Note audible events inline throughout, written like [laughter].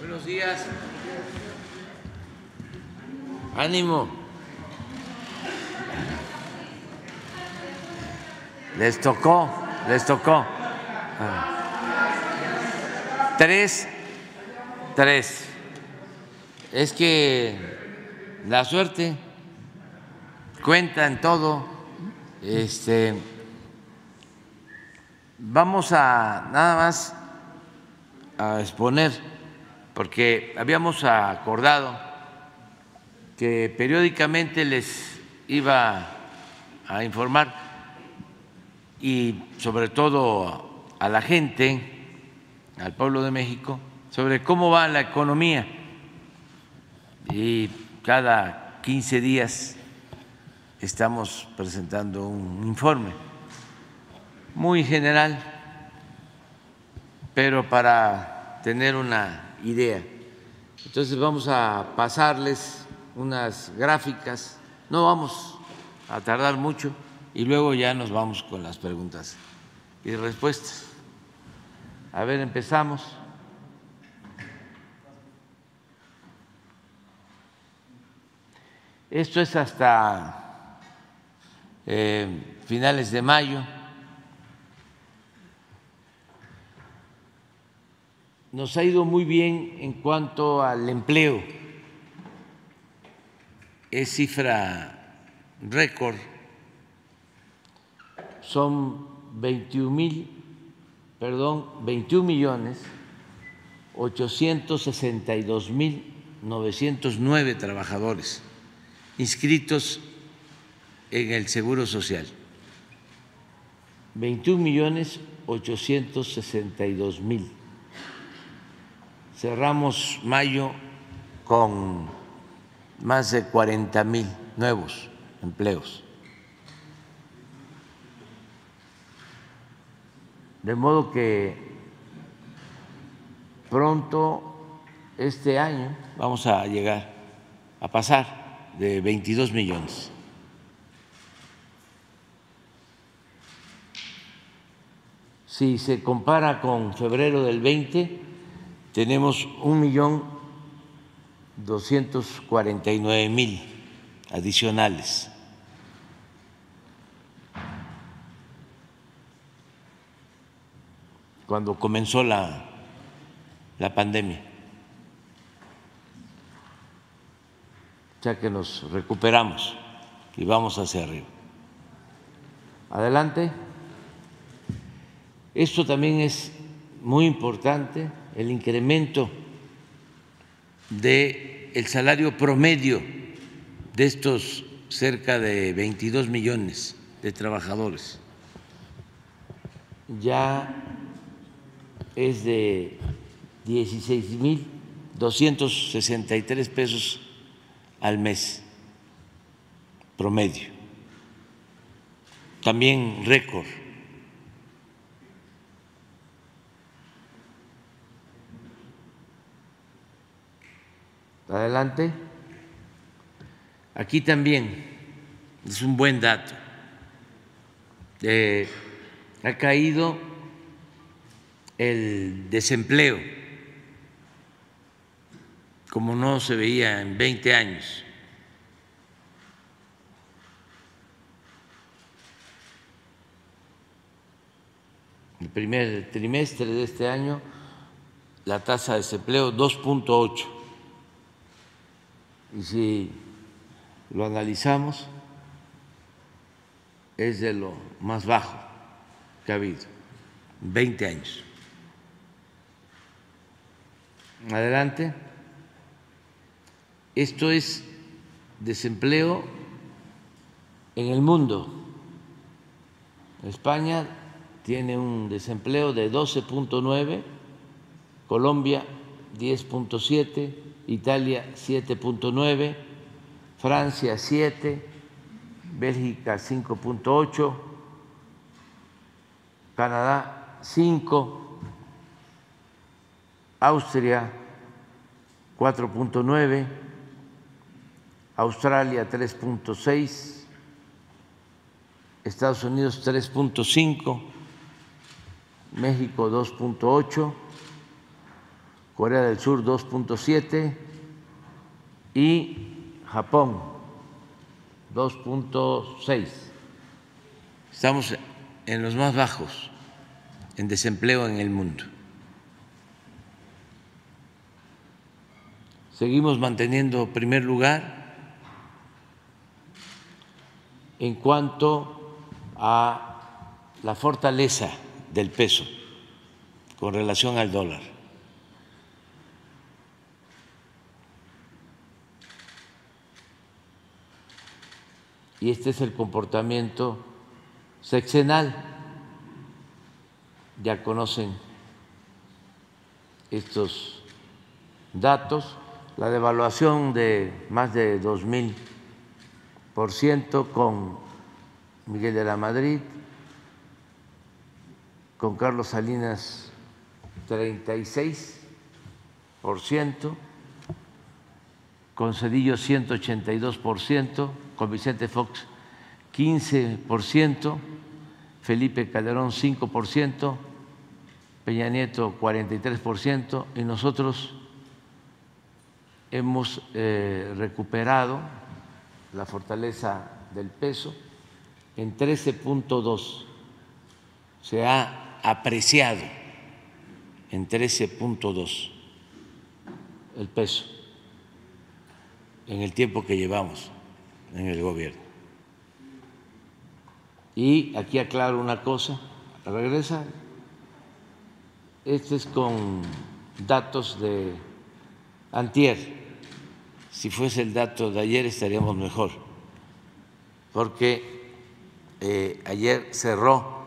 Buenos días. Ánimo. Les tocó, les tocó. Ah. Tres, tres. Es que la suerte cuenta en todo. Este, vamos a nada más a exponer, porque habíamos acordado que periódicamente les iba a informar y sobre todo a la gente, al pueblo de México, sobre cómo va la economía. Y cada 15 días estamos presentando un informe muy general, pero para tener una idea. Entonces vamos a pasarles unas gráficas, no vamos a tardar mucho y luego ya nos vamos con las preguntas y respuestas. A ver, empezamos. Esto es hasta eh, finales de mayo. Nos ha ido muy bien en cuanto al empleo. Es cifra récord. Son 21 mil, perdón, 21 millones 862 mil 909 trabajadores inscritos en el Seguro Social. 21 millones 862 mil. Cerramos mayo con más de 40 mil nuevos empleos. De modo que pronto este año vamos a llegar a pasar de 22 millones. Si se compara con febrero del 20, tenemos un millón 249 mil adicionales. Cuando comenzó la, la pandemia. ya que nos recuperamos y vamos hacia arriba. Adelante. Esto también es muy importante, el incremento del el salario promedio de estos cerca de 22 millones de trabajadores. Ya es de 16.263 pesos al mes promedio. También récord. Adelante. Aquí también es un buen dato. Eh, ha caído el desempleo como no se veía en 20 años. El primer trimestre de este año, la tasa de desempleo 2.8. Y si lo analizamos, es de lo más bajo que ha habido en 20 años. Adelante. Esto es desempleo en el mundo. España tiene un desempleo de 12.9, Colombia 10.7, Italia 7.9, Francia 7, Bélgica 5.8, Canadá 5, Austria 4.9, Australia 3.6, Estados Unidos 3.5, México 2.8, Corea del Sur 2.7 y Japón 2.6. Estamos en los más bajos en desempleo en el mundo. Seguimos manteniendo primer lugar en cuanto a la fortaleza del peso con relación al dólar. Y este es el comportamiento sexenal. Ya conocen estos datos, la devaluación de más de dos mil por ciento con Miguel de la Madrid, con Carlos Salinas 36 por ciento, con Cedillo 182 por ciento, con Vicente Fox 15 por ciento, Felipe Calderón 5 por ciento, Peña Nieto 43 por ciento y nosotros hemos eh, recuperado la fortaleza del peso en 13.2. Se ha apreciado en 13.2 el peso en el tiempo que llevamos en el gobierno. Y aquí aclaro una cosa, regresa, este es con datos de antier, si fuese el dato de ayer estaríamos mejor, porque eh, ayer cerró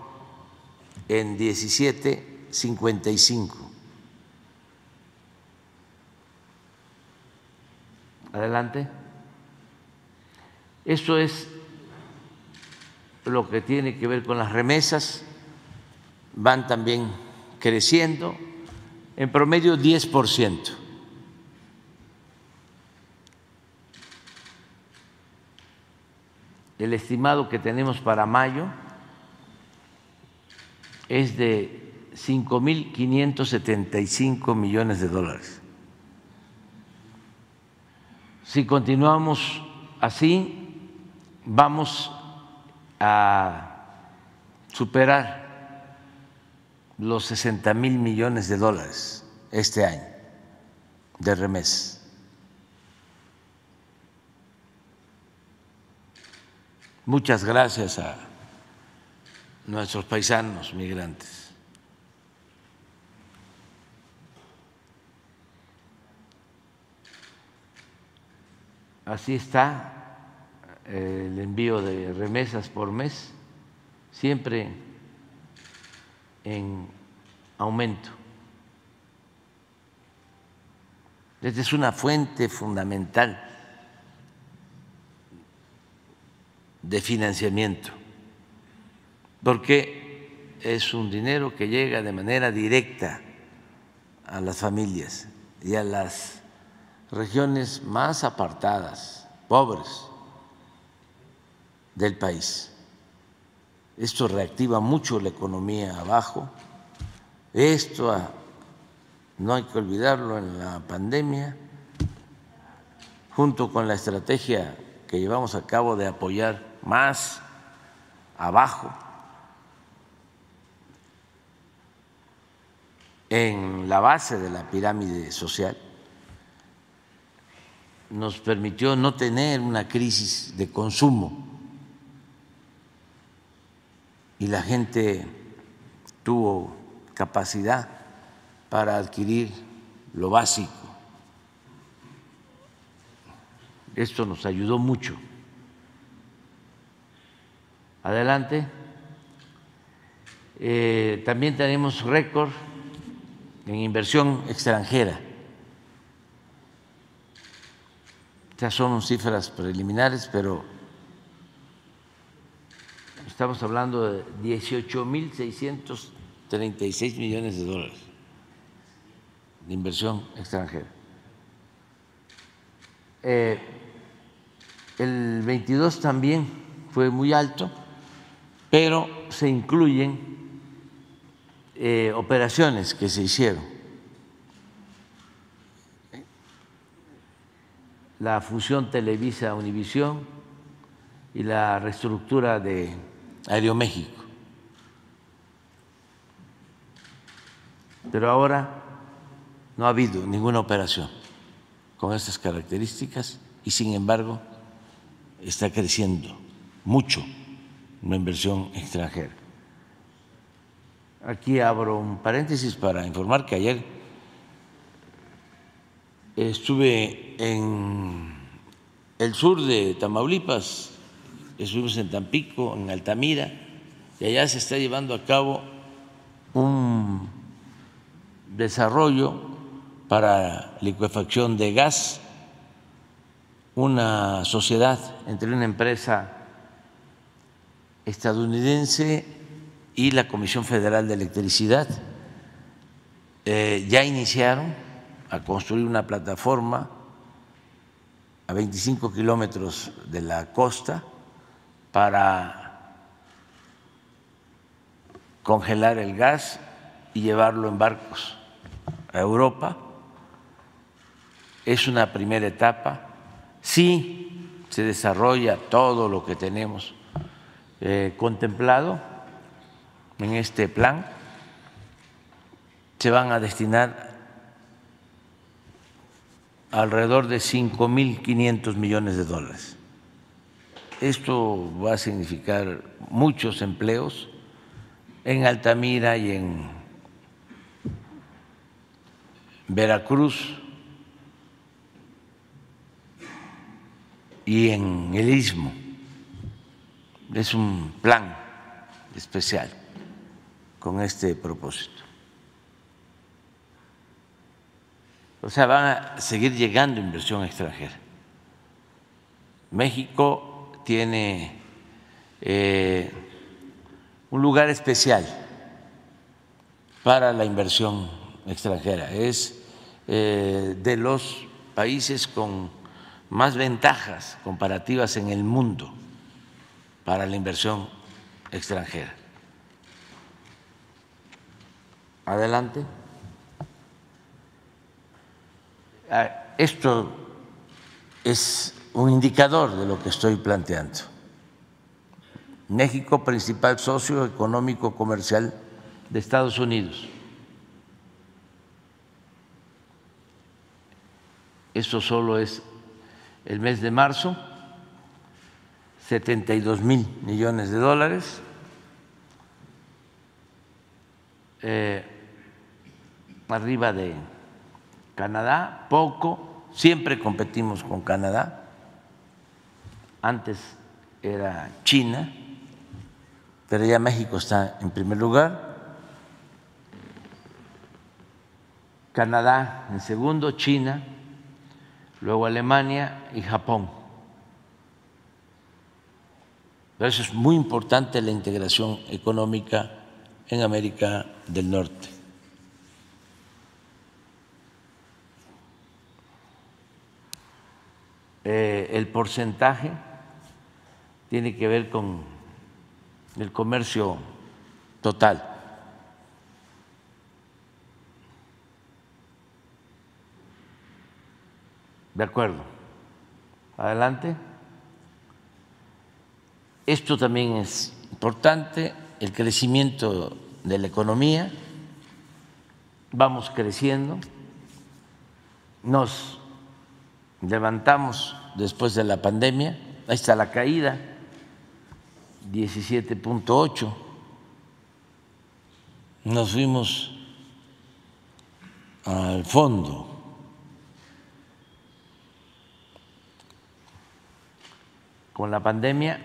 en 17.55. Adelante. Eso es lo que tiene que ver con las remesas, van también creciendo, en promedio 10%. El estimado que tenemos para mayo es de 5.575 millones de dólares. Si continuamos así, vamos a superar los 60 mil millones de dólares este año de remesas. Muchas gracias a nuestros paisanos migrantes. Así está el envío de remesas por mes, siempre en aumento. Esta es una fuente fundamental de financiamiento, porque es un dinero que llega de manera directa a las familias y a las regiones más apartadas, pobres del país. Esto reactiva mucho la economía abajo. Esto no hay que olvidarlo en la pandemia, junto con la estrategia que llevamos a cabo de apoyar más abajo en la base de la pirámide social nos permitió no tener una crisis de consumo y la gente tuvo capacidad para adquirir lo básico. Esto nos ayudó mucho. Adelante. Eh, también tenemos récord en inversión extranjera. Ya son cifras preliminares, pero estamos hablando de 18.636 millones de dólares de inversión extranjera. Eh, el 22 también fue muy alto pero se incluyen eh, operaciones que se hicieron la fusión Televisa-Univisión y la reestructura de Aeroméxico. Pero ahora no ha habido ninguna operación con estas características y sin embargo está creciendo mucho la inversión extranjera. Aquí abro un paréntesis para informar que ayer estuve en el sur de Tamaulipas, estuvimos en Tampico, en Altamira, y allá se está llevando a cabo un desarrollo para liquefacción de gas, una sociedad entre una empresa estadounidense y la Comisión Federal de Electricidad. Eh, ya iniciaron a construir una plataforma a 25 kilómetros de la costa para congelar el gas y llevarlo en barcos a Europa. Es una primera etapa. Sí se desarrolla todo lo que tenemos eh, contemplado en este plan. Se van a destinar alrededor de 5.500 millones de dólares. Esto va a significar muchos empleos en Altamira y en Veracruz y en el Istmo. Es un plan especial con este propósito. O sea, van a seguir llegando inversión extranjera. México tiene eh, un lugar especial para la inversión extranjera. Es eh, de los países con más ventajas comparativas en el mundo para la inversión extranjera. Adelante. Ah, esto es un indicador de lo que estoy planteando. México, principal socio económico comercial de Estados Unidos. Esto solo es el mes de marzo, 72 mil millones de dólares. Eh, arriba de Canadá, poco, siempre competimos con Canadá. Antes era China, pero ya México está en primer lugar. Canadá en segundo, China, luego Alemania y Japón. Por eso es muy importante la integración económica en América del Norte. Eh, el porcentaje tiene que ver con el comercio total. De acuerdo. Adelante. Esto también es importante, el crecimiento de la economía. Vamos creciendo. Nos levantamos después de la pandemia, ahí está la caída, 17.8, nos fuimos al fondo. con la pandemia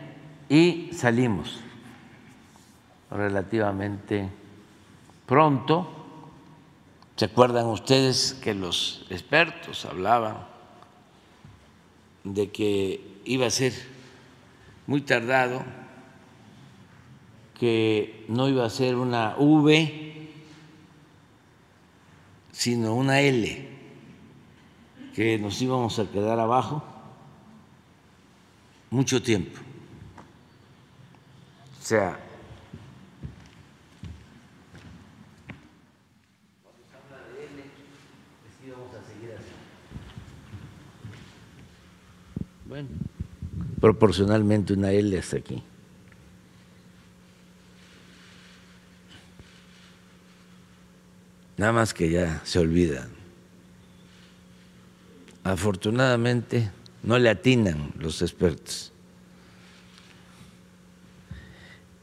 y salimos relativamente pronto. ¿Se acuerdan ustedes que los expertos hablaban de que iba a ser muy tardado, que no iba a ser una V, sino una L, que nos íbamos a quedar abajo mucho tiempo. O sea, Bueno, proporcionalmente una L hasta aquí. Nada más que ya se olvidan. Afortunadamente no le atinan los expertos.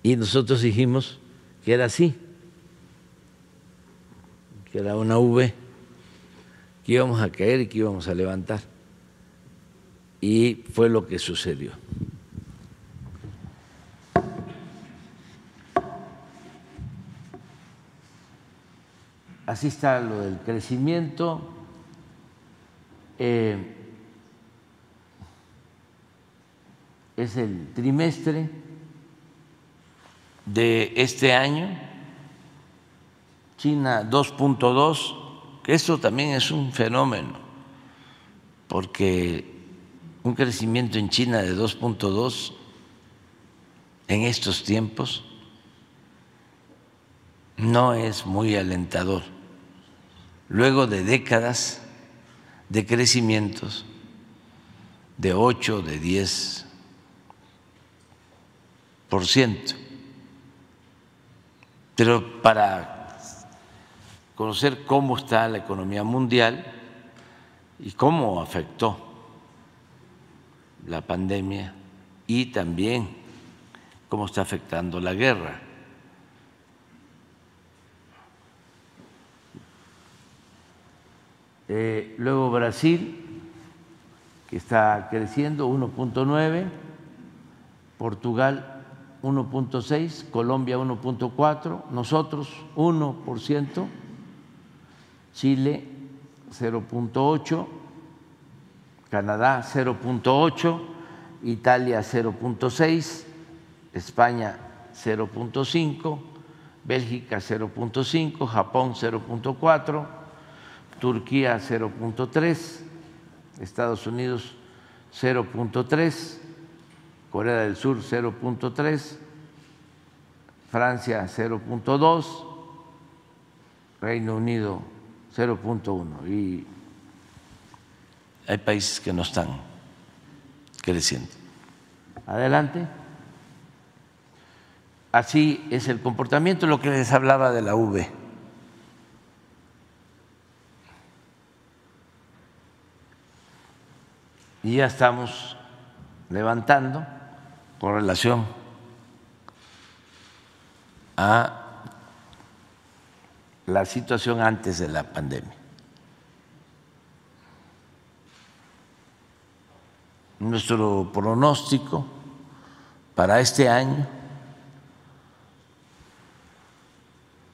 Y nosotros dijimos que era así, que era una V, que íbamos a caer y que íbamos a levantar. Y fue lo que sucedió. Así está lo del crecimiento. Eh, es el trimestre de este año, China 2.2, que eso también es un fenómeno, porque un crecimiento en China de 2.2 en estos tiempos no es muy alentador. Luego de décadas de crecimientos de 8, de 10 por ciento. Pero para conocer cómo está la economía mundial y cómo afectó la pandemia y también cómo está afectando la guerra. Eh, luego Brasil, que está creciendo 1.9, Portugal 1.6, Colombia 1.4, nosotros 1%, Chile 0.8, Canadá 0.8, Italia 0.6, España 0.5, Bélgica 0.5, Japón 0.4, Turquía 0.3, Estados Unidos 0.3, Corea del Sur 0.3, Francia 0.2, Reino Unido 0.1 y hay países que no están creciendo. Adelante. Así es el comportamiento, lo que les hablaba de la V. Y ya estamos levantando con relación a la situación antes de la pandemia. Nuestro pronóstico para este año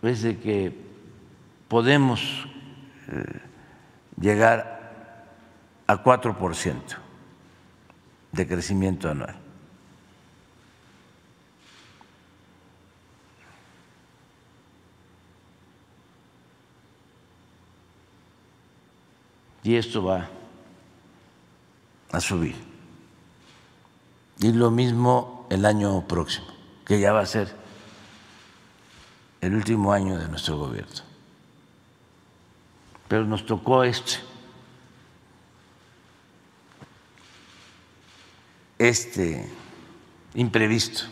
es de que podemos eh, llegar a 4 por ciento de crecimiento anual. Y esto va a subir. Y lo mismo el año próximo, que ya va a ser el último año de nuestro gobierno. Pero nos tocó este este imprevisto.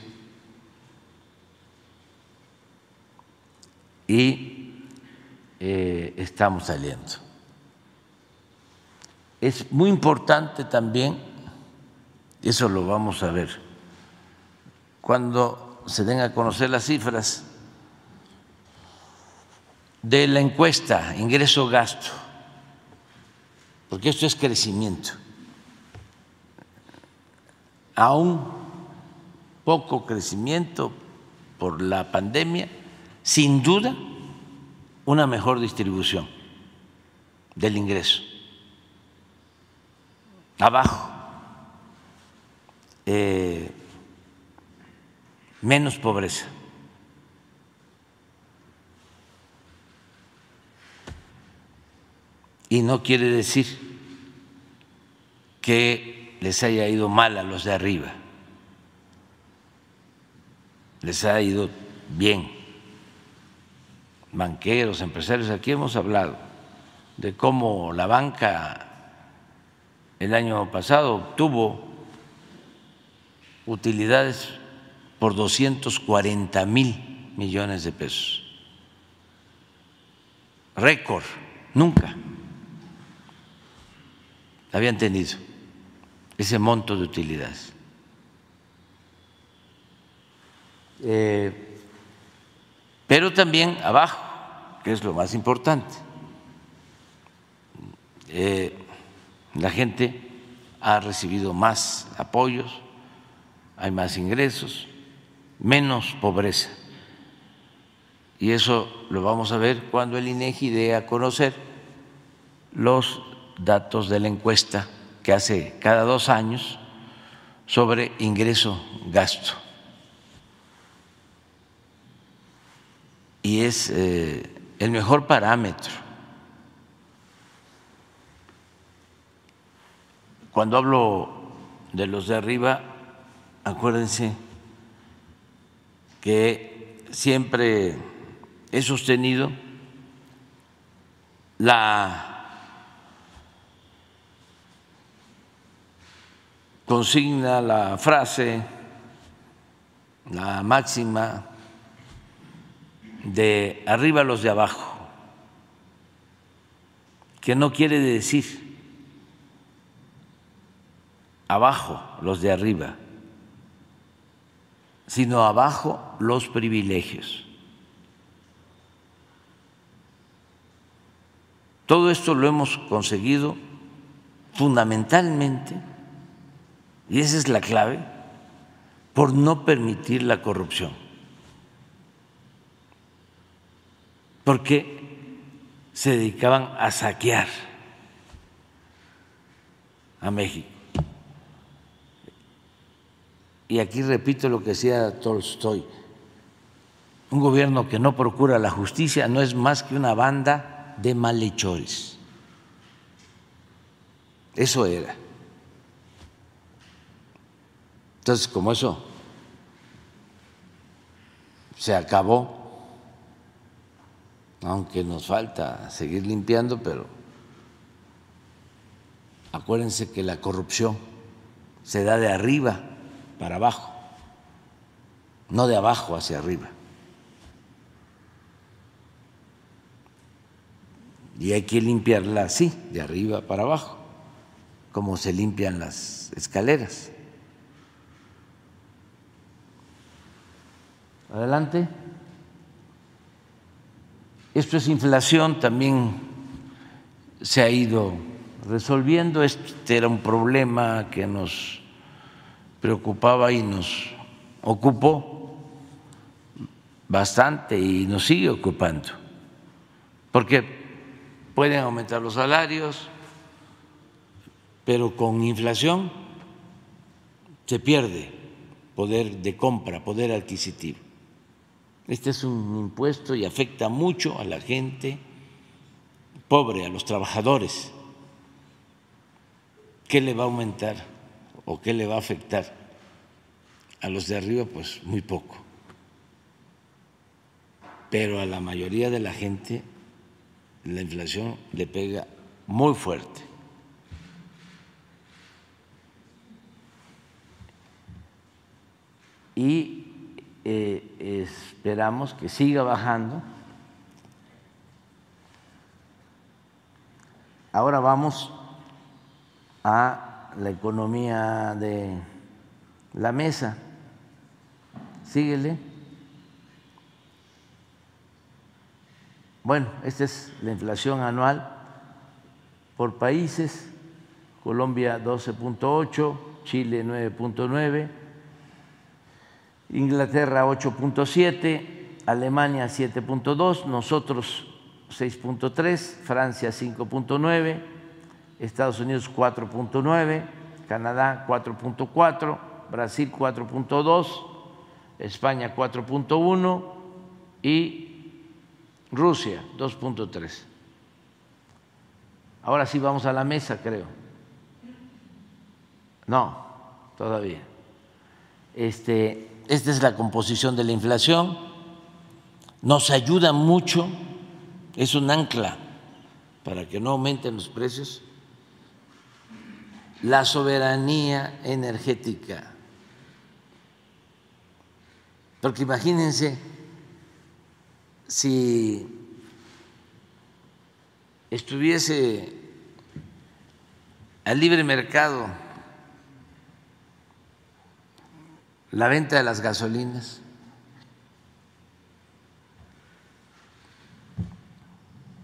Y eh, estamos saliendo. Es muy importante también, eso lo vamos a ver, cuando se den a conocer las cifras de la encuesta ingreso-gasto, porque esto es crecimiento aún poco crecimiento por la pandemia, sin duda una mejor distribución del ingreso. Abajo, eh, menos pobreza. Y no quiere decir que les haya ido mal a los de arriba, les ha ido bien. Banqueros, empresarios, aquí hemos hablado de cómo la banca el año pasado obtuvo utilidades por 240 mil millones de pesos. Récord, nunca habían tenido ese monto de utilidades. Eh, pero también abajo, que es lo más importante, eh, la gente ha recibido más apoyos, hay más ingresos, menos pobreza. Y eso lo vamos a ver cuando el INEGI dé a conocer los datos de la encuesta que hace cada dos años sobre ingreso-gasto. Y es eh, el mejor parámetro. Cuando hablo de los de arriba, acuérdense que siempre he sostenido la consigna, la frase, la máxima de arriba los de abajo, que no quiere decir abajo los de arriba, sino abajo los privilegios. Todo esto lo hemos conseguido fundamentalmente, y esa es la clave, por no permitir la corrupción. Porque se dedicaban a saquear a México. Y aquí repito lo que decía Tolstoy, un gobierno que no procura la justicia no es más que una banda de malhechores. Eso era. Entonces, como eso se acabó, aunque nos falta seguir limpiando, pero acuérdense que la corrupción se da de arriba para abajo, no de abajo hacia arriba. y hay que limpiarla así, de arriba para abajo, como se limpian las escaleras. Adelante. Esto es inflación, también se ha ido resolviendo. Este era un problema que nos preocupaba y nos ocupó bastante y nos sigue ocupando. Porque pueden aumentar los salarios, pero con inflación se pierde poder de compra, poder adquisitivo. Este es un impuesto y afecta mucho a la gente pobre, a los trabajadores. ¿Qué le va a aumentar o qué le va a afectar? A los de arriba, pues muy poco. Pero a la mayoría de la gente la inflación le pega muy fuerte. Y eh, esperamos que siga bajando. Ahora vamos a la economía de la mesa. Síguele. Bueno, esta es la inflación anual por países, Colombia 12.8, Chile 9.9, Inglaterra 8.7, Alemania 7.2, nosotros 6.3, Francia 5.9, Estados Unidos 4.9, Canadá 4.4, Brasil 4.2, España 4.1 y Rusia, 2.3. Ahora sí vamos a la mesa, creo. No, todavía. Este, esta es la composición de la inflación. Nos ayuda mucho, es un ancla para que no aumenten los precios. La soberanía energética Porque imagínense si estuviese al libre mercado la venta de las gasolinas,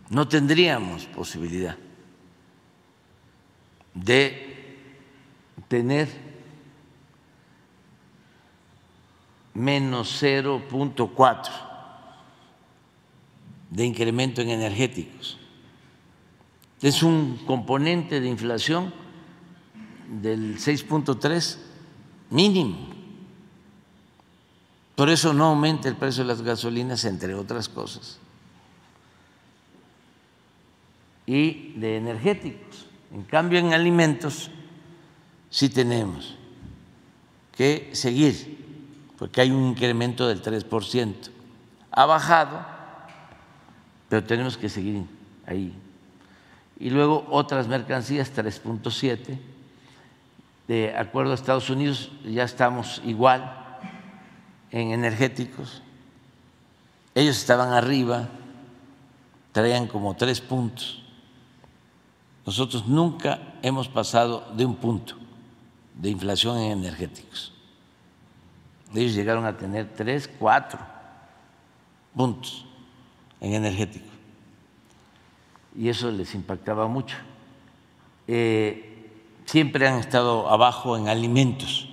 no tendríamos posibilidad de tener menos 0.4 de incremento en energéticos. Es un componente de inflación del 6.3 mínimo. Por eso no aumenta el precio de las gasolinas, entre otras cosas. Y de energéticos. En cambio, en alimentos sí tenemos que seguir, porque hay un incremento del 3%. Ha bajado, pero tenemos que seguir ahí. Y luego otras mercancías, 3.7. De acuerdo a Estados Unidos, ya estamos igual en energéticos. Ellos estaban arriba, traían como tres puntos. Nosotros nunca hemos pasado de un punto de inflación en energéticos. Ellos llegaron a tener tres, cuatro puntos en energéticos. Y eso les impactaba mucho. Eh, siempre han estado abajo en alimentos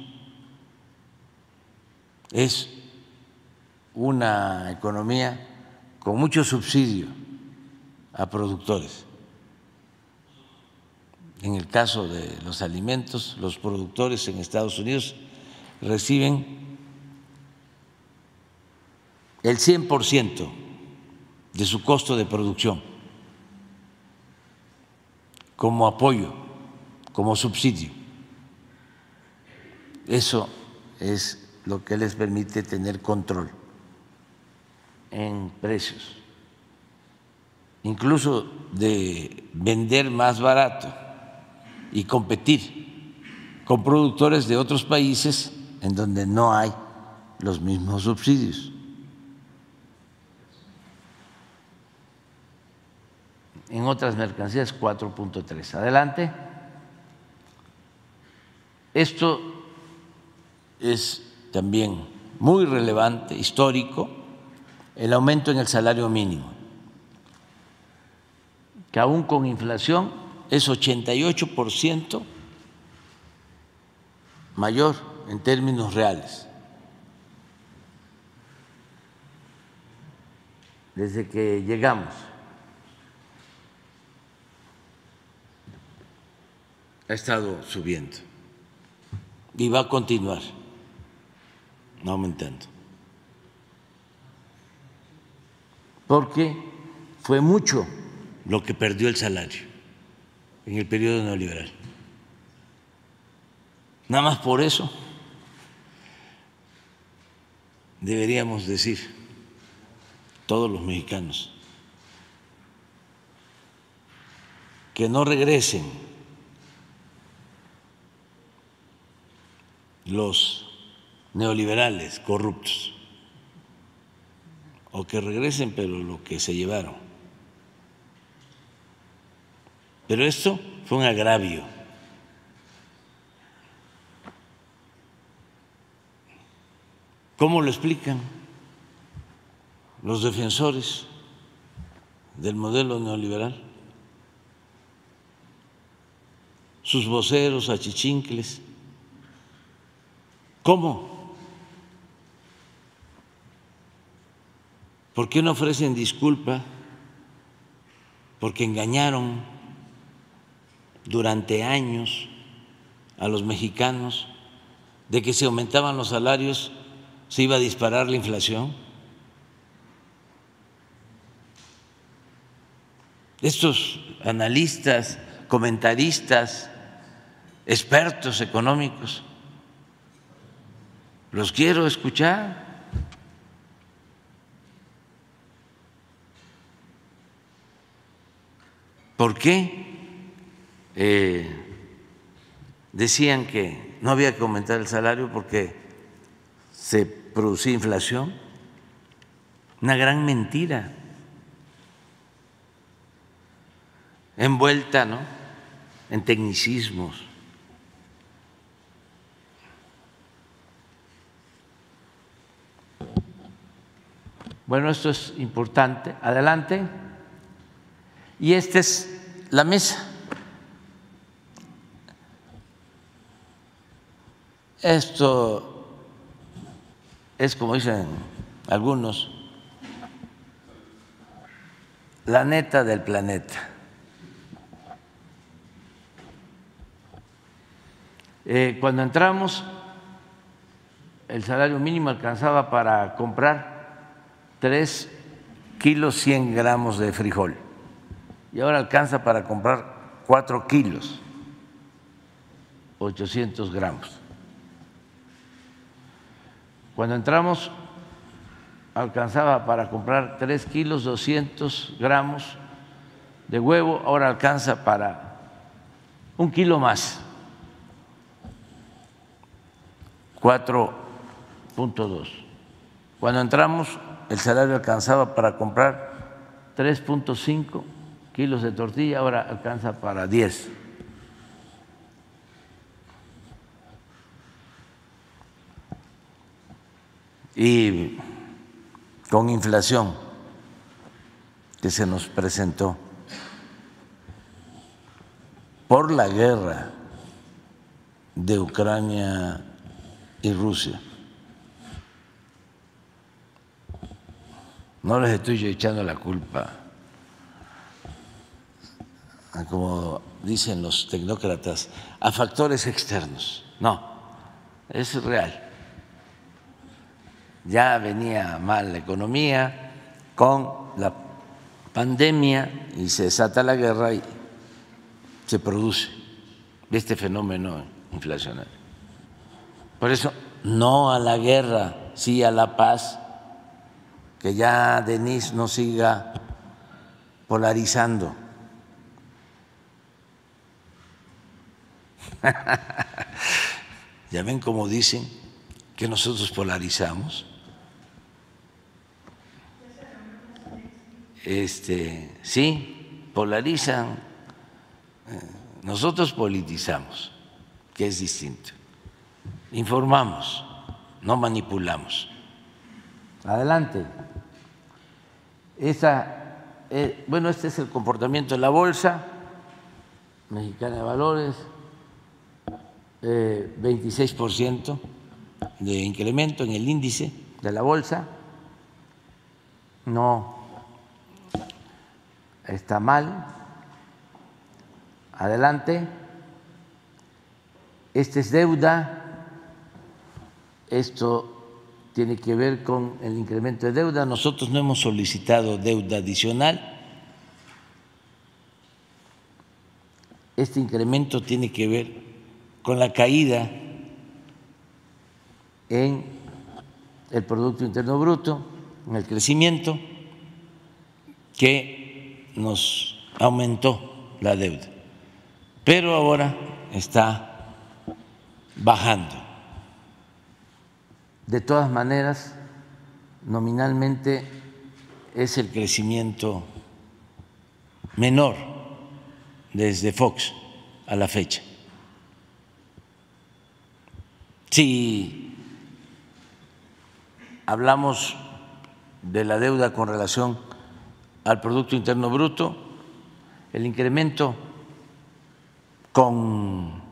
es una economía con mucho subsidio a productores. En el caso de los alimentos, los productores en Estados Unidos reciben el 100% de su costo de producción como apoyo, como subsidio. Eso es lo que les permite tener control en precios, incluso de vender más barato y competir con productores de otros países en donde no hay los mismos subsidios. En otras mercancías 4.3. Adelante. Esto es también muy relevante, histórico, el aumento en el salario mínimo, que aún con inflación es 88% mayor en términos reales. Desde que llegamos. Ha estado subiendo y va a continuar aumentando. Porque fue mucho lo que perdió el salario en el periodo neoliberal. Nada más por eso deberíamos decir todos los mexicanos que no regresen los neoliberales corruptos, o que regresen, pero lo que se llevaron. Pero esto fue un agravio. ¿Cómo lo explican los defensores del modelo neoliberal? Sus voceros, achichincles. ¿Cómo? ¿Por qué no ofrecen disculpa? Porque engañaron durante años a los mexicanos de que si aumentaban los salarios se iba a disparar la inflación. Estos analistas, comentaristas, expertos económicos, los quiero escuchar. ¿Por qué eh, decían que no había que aumentar el salario? Porque se producir inflación. Una gran mentira. Envuelta ¿no? en tecnicismos. Bueno, esto es importante. Adelante. Y esta es la mesa. Esto es, como dicen algunos, la neta del planeta. Eh, cuando entramos, el salario mínimo alcanzaba para comprar 3 kilos 100 gramos de frijol y ahora alcanza para comprar 4 kilos 800 gramos. Cuando entramos alcanzaba para comprar 3 kilos 200 gramos de huevo, ahora alcanza para un kilo más, 4.2. Cuando entramos el salario alcanzaba para comprar 3.5 kilos de tortilla, ahora alcanza para 10. Y con inflación que se nos presentó por la guerra de Ucrania y Rusia. No les estoy echando la culpa, como dicen los tecnócratas, a factores externos. No, es real ya venía mal la economía con la pandemia y se desata la guerra y se produce este fenómeno inflacionario. Por eso, no a la guerra, sí a la paz, que ya Denis no siga polarizando. [laughs] ya ven cómo dicen que nosotros polarizamos. este, sí, polarizan, eh, nosotros politizamos, que es distinto. Informamos, no manipulamos. Adelante. Esa, eh, bueno, este es el comportamiento de la Bolsa Mexicana de Valores, 26% eh, de incremento en el índice de la Bolsa. No está mal. Adelante. Esta es deuda. Esto tiene que ver con el incremento de deuda. Nosotros no hemos solicitado deuda adicional. Este incremento tiene que ver con la caída en el Producto Interno Bruto, en el crecimiento, que nos aumentó la deuda, pero ahora está bajando. De todas maneras, nominalmente es el crecimiento menor desde Fox a la fecha. Si hablamos de la deuda con relación al Producto Interno Bruto, el incremento con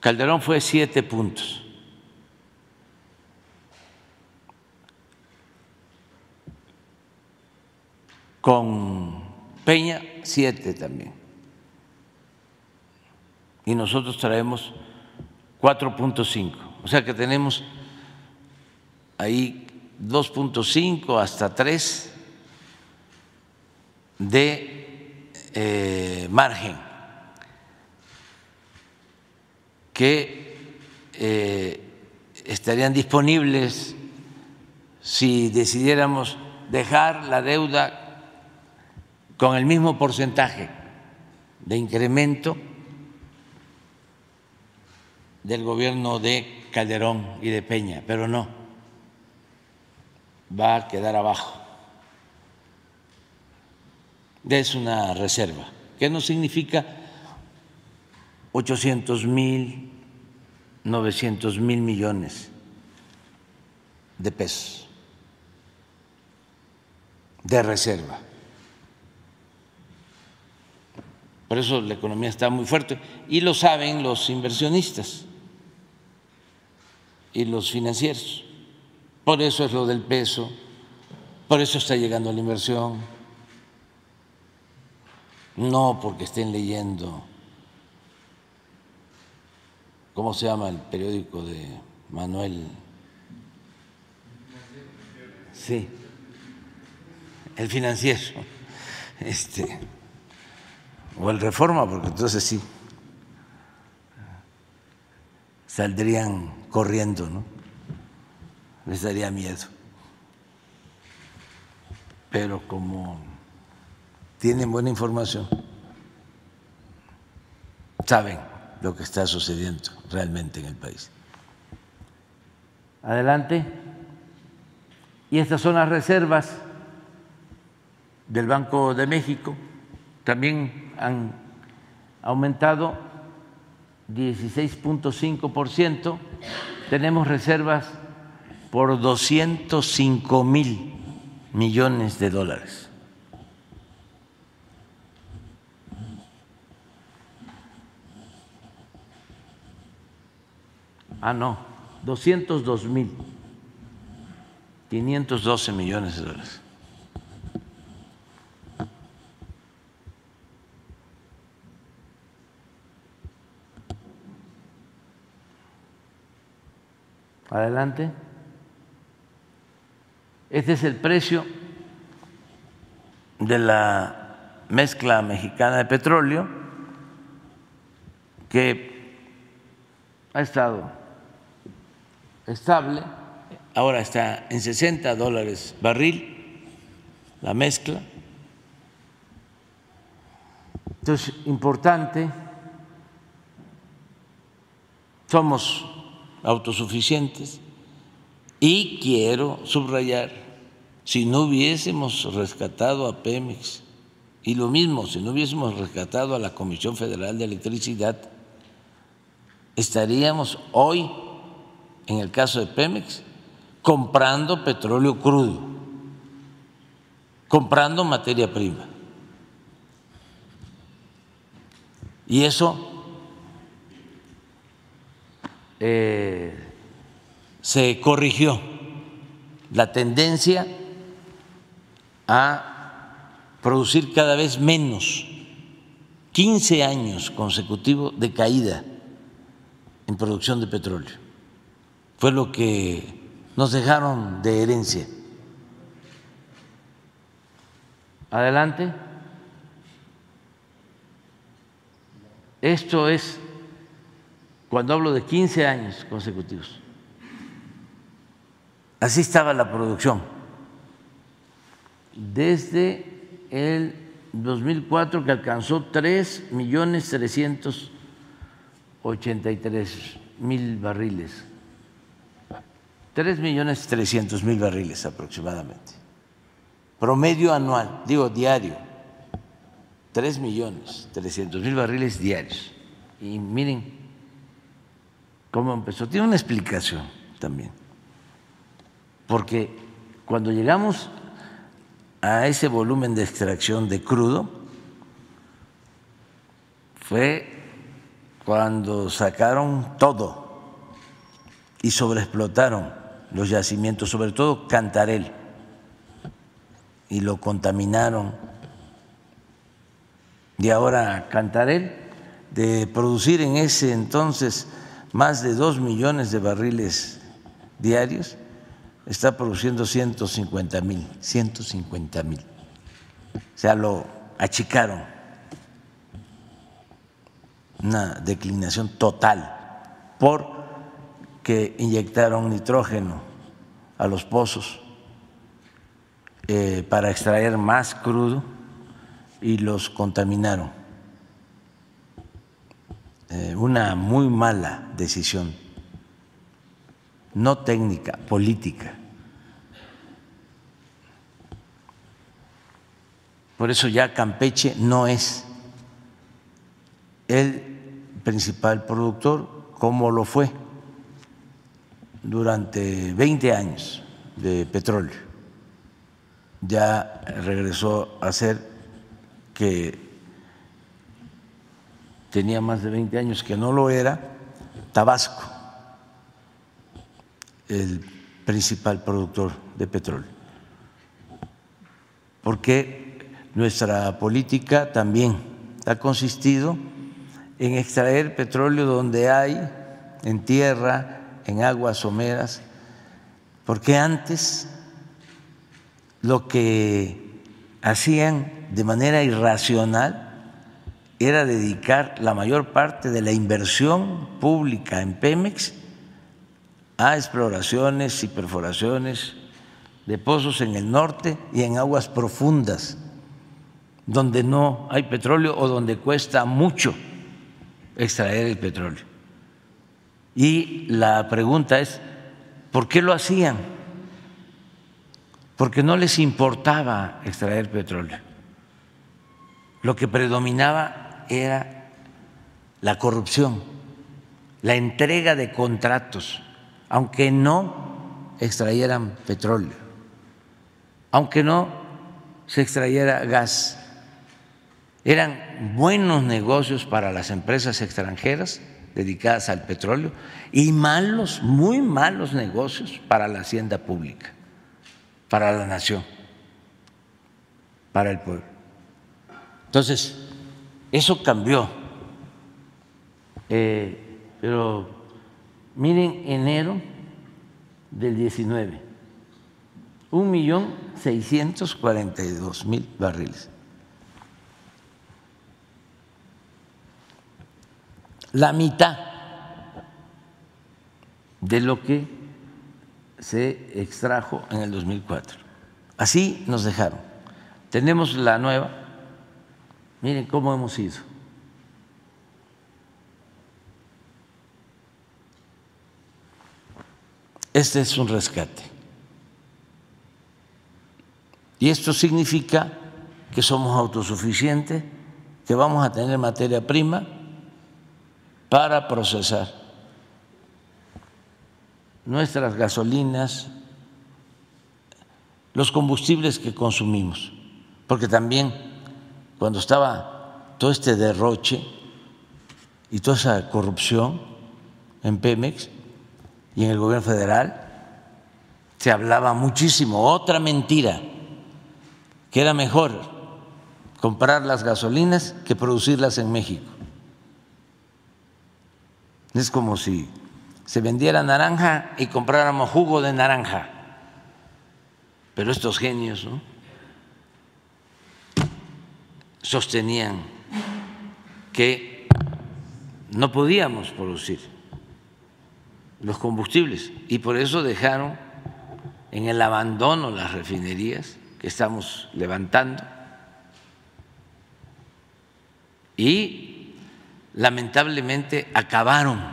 Calderón fue siete puntos. Con Peña, siete también. Y nosotros traemos 4.5. O sea que tenemos ahí 2.5 hasta 3 de eh, margen que eh, estarían disponibles si decidiéramos dejar la deuda con el mismo porcentaje de incremento del gobierno de Calderón y de Peña, pero no, va a quedar abajo. Es una reserva, que no significa 800 mil, 900 mil millones de pesos de reserva. Por eso la economía está muy fuerte y lo saben los inversionistas y los financieros. Por eso es lo del peso, por eso está llegando la inversión, no porque estén leyendo, ¿cómo se llama el periódico de Manuel? Sí, el financiero, [laughs] este, o el Reforma, porque entonces sí, saldrían corriendo, ¿no? Les daría miedo. Pero como tienen buena información, saben lo que está sucediendo realmente en el país. Adelante. Y estas son las reservas del Banco de México. También han aumentado 16.5%. Tenemos reservas por 205 mil millones de dólares. Ah, no, 202 mil, 512 millones de dólares. Adelante. Este es el precio de la mezcla mexicana de petróleo que ha estado estable, ahora está en 60 dólares barril la mezcla. Entonces, importante, somos autosuficientes y quiero subrayar, si no hubiésemos rescatado a Pemex y lo mismo, si no hubiésemos rescatado a la Comisión Federal de Electricidad, estaríamos hoy en el caso de Pemex, comprando petróleo crudo, comprando materia prima. Y eso eh, se corrigió la tendencia a producir cada vez menos, 15 años consecutivos de caída en producción de petróleo fue lo que nos dejaron de herencia. Adelante. Esto es cuando hablo de 15 años consecutivos. Así estaba la producción. Desde el 2004 que alcanzó 3 millones 383 mil barriles 3 millones 300 mil barriles aproximadamente. Promedio anual, digo diario, 3 millones 300 mil barriles diarios. Y miren cómo empezó. Tiene una explicación también. Porque cuando llegamos a ese volumen de extracción de crudo, fue cuando sacaron todo y sobreexplotaron los yacimientos, sobre todo Cantarel, y lo contaminaron. Y ahora Cantarel, de producir en ese entonces más de dos millones de barriles diarios, está produciendo 150 mil, 150 mil. O sea, lo achicaron. Una declinación total por que inyectaron nitrógeno a los pozos eh, para extraer más crudo y los contaminaron. Eh, una muy mala decisión, no técnica, política. Por eso ya Campeche no es el principal productor como lo fue durante 20 años de petróleo. Ya regresó a ser que tenía más de 20 años que no lo era, Tabasco, el principal productor de petróleo. Porque nuestra política también ha consistido en extraer petróleo donde hay, en tierra, en aguas someras, porque antes lo que hacían de manera irracional era dedicar la mayor parte de la inversión pública en Pemex a exploraciones y perforaciones de pozos en el norte y en aguas profundas, donde no hay petróleo o donde cuesta mucho extraer el petróleo. Y la pregunta es, ¿por qué lo hacían? Porque no les importaba extraer petróleo. Lo que predominaba era la corrupción, la entrega de contratos, aunque no extrayeran petróleo, aunque no se extrayera gas. Eran buenos negocios para las empresas extranjeras dedicadas al petróleo y malos, muy malos negocios para la hacienda pública, para la nación, para el pueblo. Entonces, eso cambió. Eh, pero miren enero del 19, un millón seiscientos cuarenta y dos mil barriles. La mitad de lo que se extrajo en el 2004. Así nos dejaron. Tenemos la nueva Miren cómo hemos ido. Este es un rescate. Y esto significa que somos autosuficientes, que vamos a tener materia prima para procesar nuestras gasolinas, los combustibles que consumimos, porque también cuando estaba todo este derroche y toda esa corrupción en Pemex y en el gobierno federal, se hablaba muchísimo, otra mentira, que era mejor comprar las gasolinas que producirlas en México. Es como si se vendiera naranja y compráramos jugo de naranja. Pero estos genios, ¿no? Sostenían que no podíamos producir los combustibles y por eso dejaron en el abandono las refinerías que estamos levantando y lamentablemente acabaron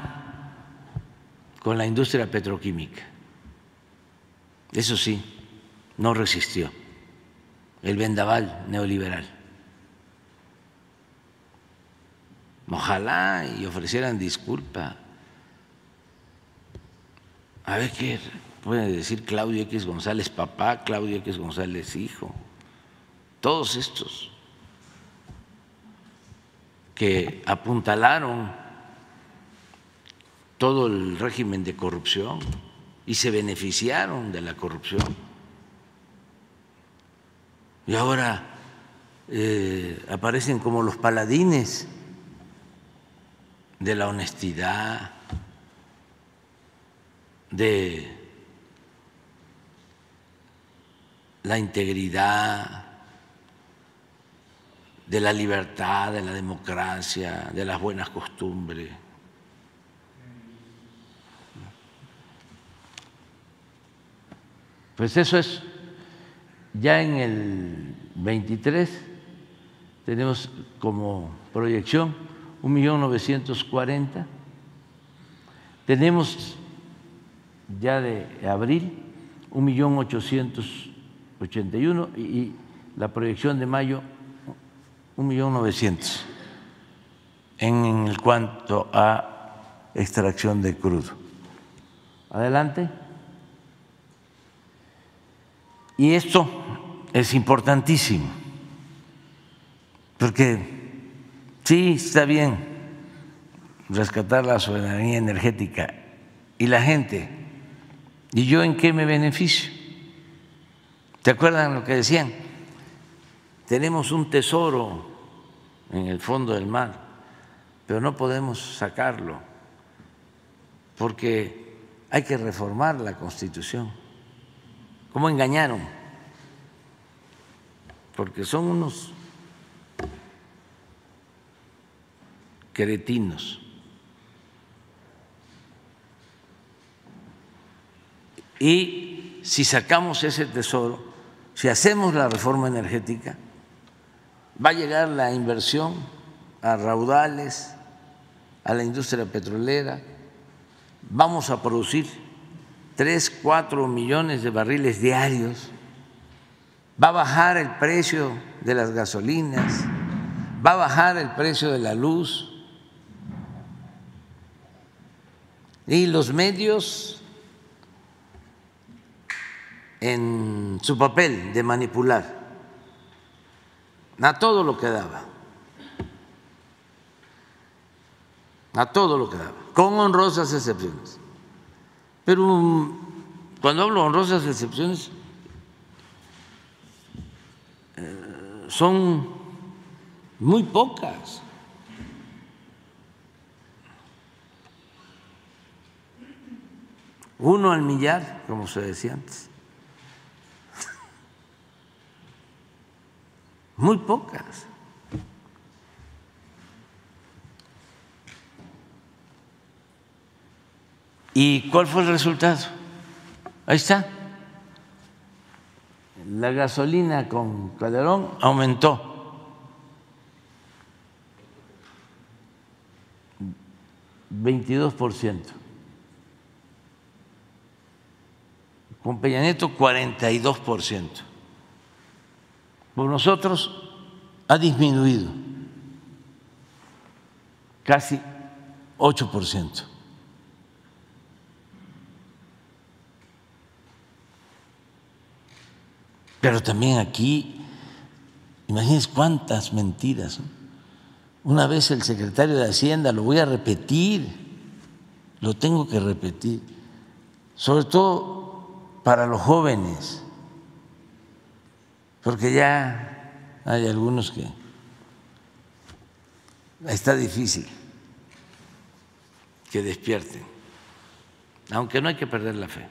con la industria petroquímica. Eso sí, no resistió el vendaval neoliberal. Ojalá y ofrecieran disculpa. A ver qué puede decir Claudio X González papá, Claudio X González hijo. Todos estos que apuntalaron todo el régimen de corrupción y se beneficiaron de la corrupción. Y ahora eh, aparecen como los paladines de la honestidad, de la integridad, de la libertad, de la democracia, de las buenas costumbres. Pues eso es, ya en el 23 tenemos como proyección un millón novecientos cuarenta. Tenemos ya de abril un millón ochocientos ochenta y la proyección de mayo, un millón novecientos en cuanto a extracción de crudo. Adelante. Y esto es importantísimo, porque sí está bien rescatar la soberanía energética y la gente, ¿y yo en qué me beneficio? ¿Te acuerdan lo que decían? Tenemos un tesoro en el fondo del mar, pero no podemos sacarlo porque hay que reformar la Constitución. ¿Cómo engañaron? Porque son unos cretinos. Y si sacamos ese tesoro, si hacemos la reforma energética, va a llegar la inversión a raudales, a la industria petrolera, vamos a producir tres, cuatro millones de barriles diarios, va a bajar el precio de las gasolinas, va a bajar el precio de la luz y los medios en su papel de manipular a todo lo que daba, a todo lo que daba, con honrosas excepciones. Pero um, cuando hablo de honrosas excepciones, eh, son muy pocas. Uno al millar, como se decía antes. muy pocas. ¿Y cuál fue el resultado? Ahí está. La gasolina con Calderón aumentó. 22 por ciento. Con Peña Nieto, 42 por ciento por nosotros ha disminuido casi 8%. Pero también aquí, imagínense cuántas mentiras. Una vez el secretario de Hacienda, lo voy a repetir, lo tengo que repetir, sobre todo para los jóvenes porque ya hay algunos que está difícil que despierten, aunque no hay que perder la fe.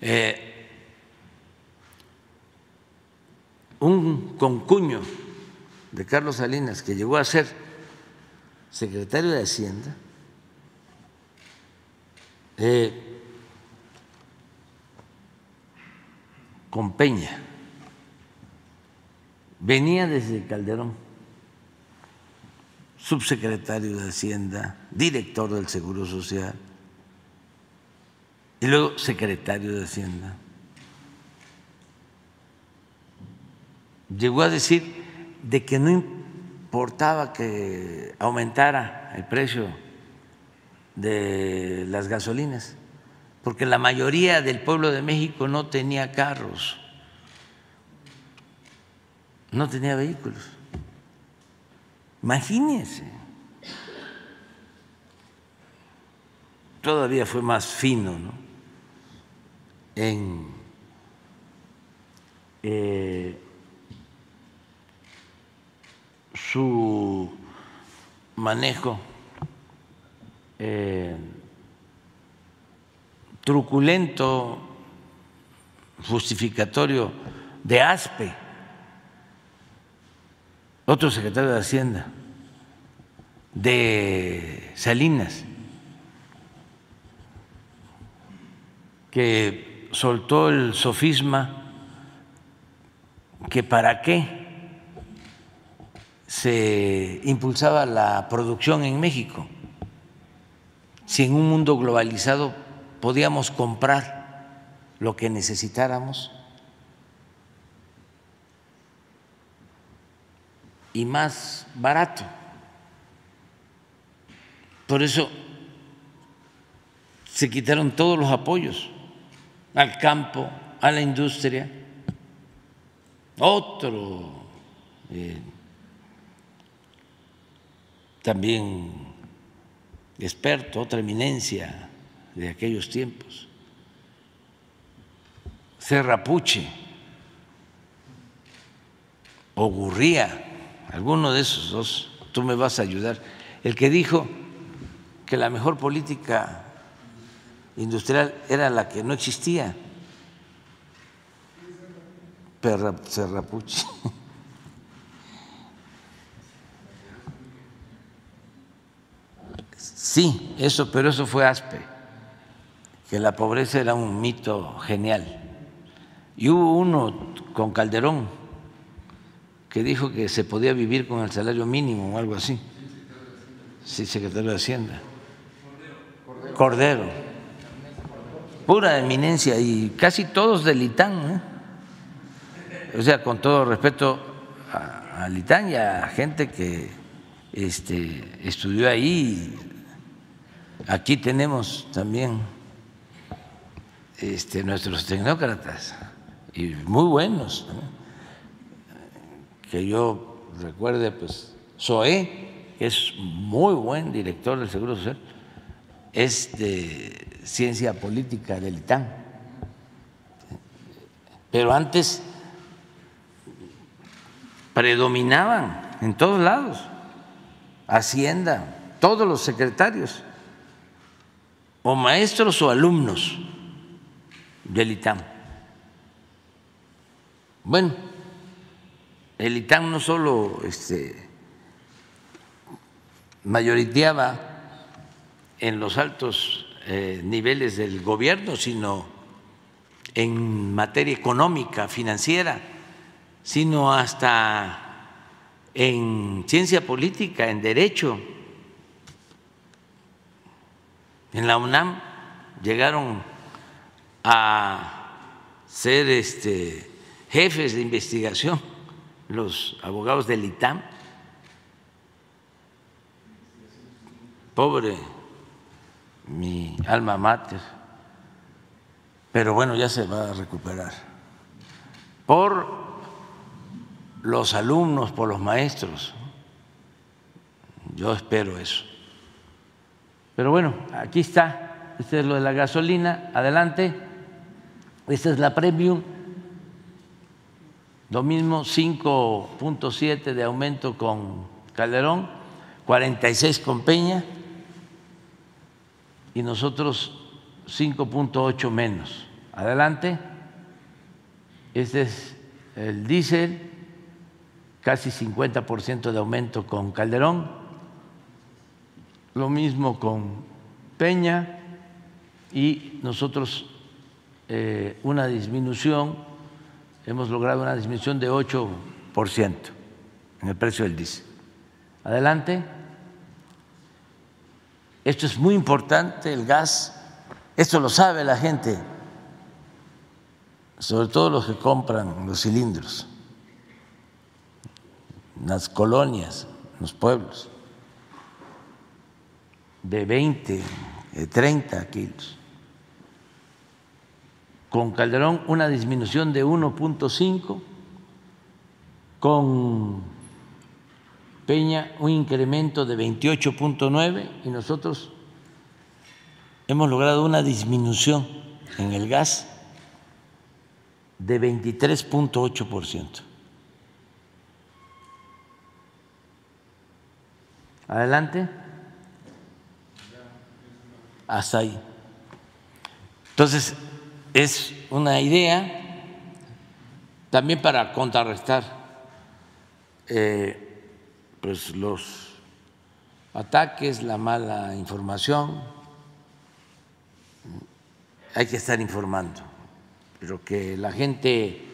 Eh, un concuño de Carlos Salinas que llegó a ser secretario de Hacienda, eh, con Peña, venía desde Calderón, subsecretario de Hacienda, director del Seguro Social y luego secretario de Hacienda. Llegó a decir de que no importaba que aumentara el precio de las gasolinas, porque la mayoría del pueblo de México no tenía carros no tenía vehículos. Imagínense. Todavía fue más fino, ¿no? En eh, su manejo eh, truculento, justificatorio de ASPE. Otro secretario de Hacienda, de Salinas, que soltó el sofisma que para qué se impulsaba la producción en México, si en un mundo globalizado podíamos comprar lo que necesitáramos y más barato. Por eso se quitaron todos los apoyos al campo, a la industria. Otro eh, también experto, otra eminencia de aquellos tiempos, Serrapuche o Gurría, alguno de esos dos, tú me vas a ayudar, el que dijo que la mejor política industrial era la que no existía. Serrapuche. [laughs] Sí, eso, pero eso fue aspe, que la pobreza era un mito genial. Y hubo uno con Calderón que dijo que se podía vivir con el salario mínimo o algo así. Sí, secretario de Hacienda. Cordero. Pura eminencia y casi todos de Litán. O sea, con todo respeto a, Litán y a gente que este, estudió ahí. Aquí tenemos también este, nuestros tecnócratas y muy buenos. Que yo recuerde, pues, Zoé es muy buen director del Seguro Social, es de ciencia política del ITAN. Pero antes predominaban en todos lados, Hacienda, todos los secretarios, o maestros o alumnos del ITAM. Bueno, el ITAM no solo este, mayoriteaba en los altos eh, niveles del gobierno, sino en materia económica, financiera, sino hasta en ciencia política, en derecho. En la UNAM llegaron a ser este, jefes de investigación los abogados del ITAM. Pobre mi alma mater, pero bueno, ya se va a recuperar. Por los alumnos, por los maestros, yo espero eso. Pero bueno, aquí está, este es lo de la gasolina, adelante, esta es la premium, lo mismo 5.7 de aumento con Calderón, 46 con Peña y nosotros 5.8 menos. Adelante. Este es el diésel, casi 50% de aumento con Calderón, lo mismo con Peña y nosotros eh, una disminución, hemos logrado una disminución de 8% en el precio del diésel. Adelante. Esto es muy importante, el gas, esto lo sabe la gente, sobre todo los que compran los cilindros, las colonias, los pueblos, de 20, de 30 kilos. Con Calderón una disminución de 1.5, con Peña un incremento de 28.9 y nosotros hemos logrado una disminución en el gas de 23.8%. Adelante. Hasta ahí. Entonces, es una idea también para contrarrestar eh, pues los ataques, la mala información, hay que estar informando, pero que la gente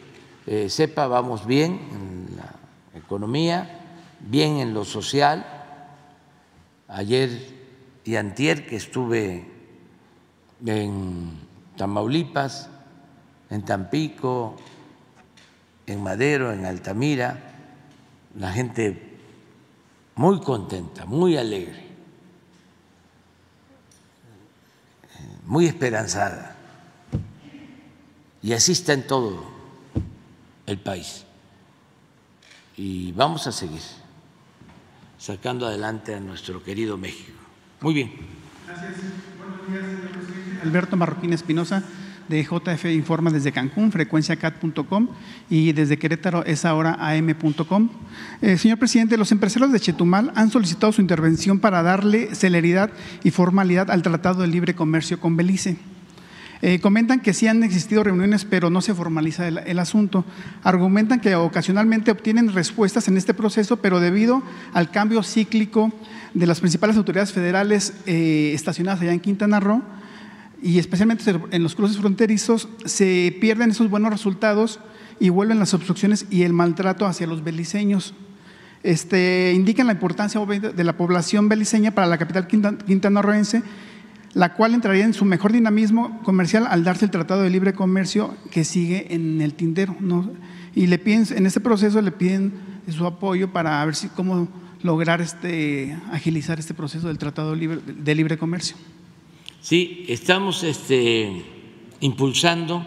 eh, sepa, vamos bien en la economía, bien en lo social. Ayer y antier que estuve en Tamaulipas, en Tampico, en Madero, en Altamira, la gente muy contenta, muy alegre, muy esperanzada. Y así está en todo el país. Y vamos a seguir sacando adelante a nuestro querido México. Muy bien. Gracias. Buenos días, señor presidente. Alberto Marroquín Espinosa de JF Informa desde Cancún, frecuenciacat.com y desde Querétaro es ahora am.com. Eh, señor presidente, los empresarios de Chetumal han solicitado su intervención para darle celeridad y formalidad al Tratado de Libre Comercio con Belice. Eh, comentan que sí han existido reuniones, pero no se formaliza el, asunto. Argumentan que ocasionalmente obtienen respuestas en este proceso, pero debido al cambio cíclico de las principales autoridades federales eh, estacionadas allá en Quintana Roo, y especialmente en los cruces fronterizos, se pierden esos buenos resultados y vuelven las obstrucciones y el maltrato hacia los beliceños. Este, indican la importancia de la población beliceña para la capital quintanarroense, la cual entraría en su mejor dinamismo comercial al darse el Tratado de Libre Comercio que sigue en el tintero. Y le piden, en este proceso le piden su apoyo para ver si, cómo lograr este, agilizar este proceso del Tratado de Libre Comercio. Sí, estamos este, impulsando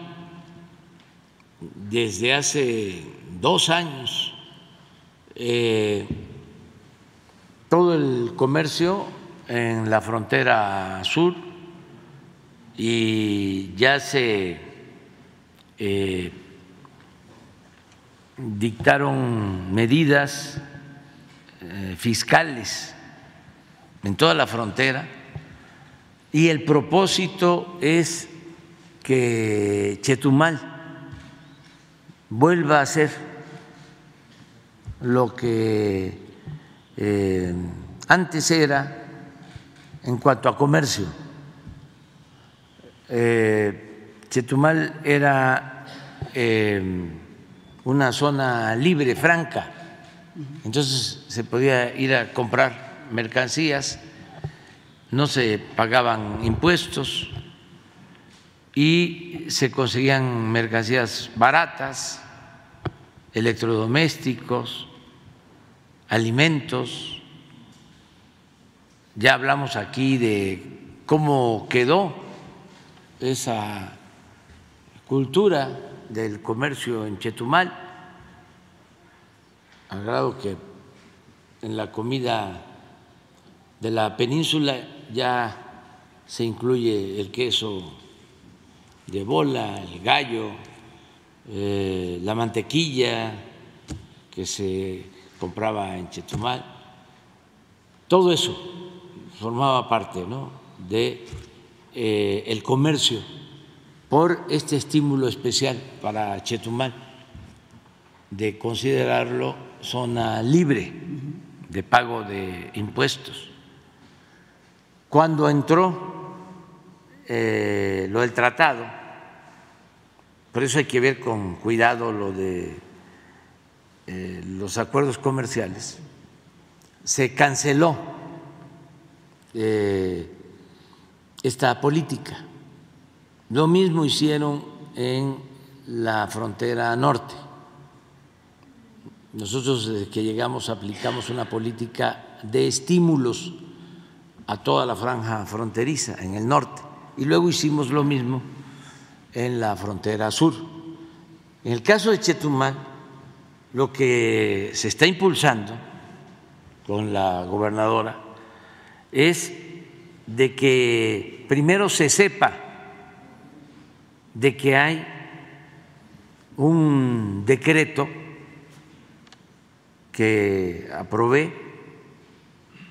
desde hace dos años eh, todo el comercio en la frontera sur y ya se eh, dictaron medidas eh, fiscales en toda la frontera y el propósito es que Chetumal vuelva a ser lo que eh, antes era en cuanto a comercio. Eh, Chetumal era eh, una zona libre, franca, entonces se podía ir a comprar mercancías no se pagaban impuestos y se conseguían mercancías baratas, electrodomésticos, alimentos. Ya hablamos aquí de cómo quedó esa cultura del comercio en Chetumal, al grado que en la comida de la península ya se incluye el queso de bola, el gallo, eh, la mantequilla que se compraba en Chetumal. Todo eso formaba parte ¿no? de eh, el comercio por este estímulo especial para Chetumal de considerarlo zona libre de pago de impuestos cuando entró eh, lo del tratado, por eso hay que ver con cuidado lo de eh, los acuerdos comerciales, se canceló eh, esta política. Lo mismo hicieron en la frontera norte. Nosotros desde que llegamos aplicamos una política de estímulos a toda la franja fronteriza en el norte y luego hicimos lo mismo en la frontera sur. En el caso de Chetumal, lo que se está impulsando con la gobernadora es de que primero se sepa de que hay un decreto que aprobé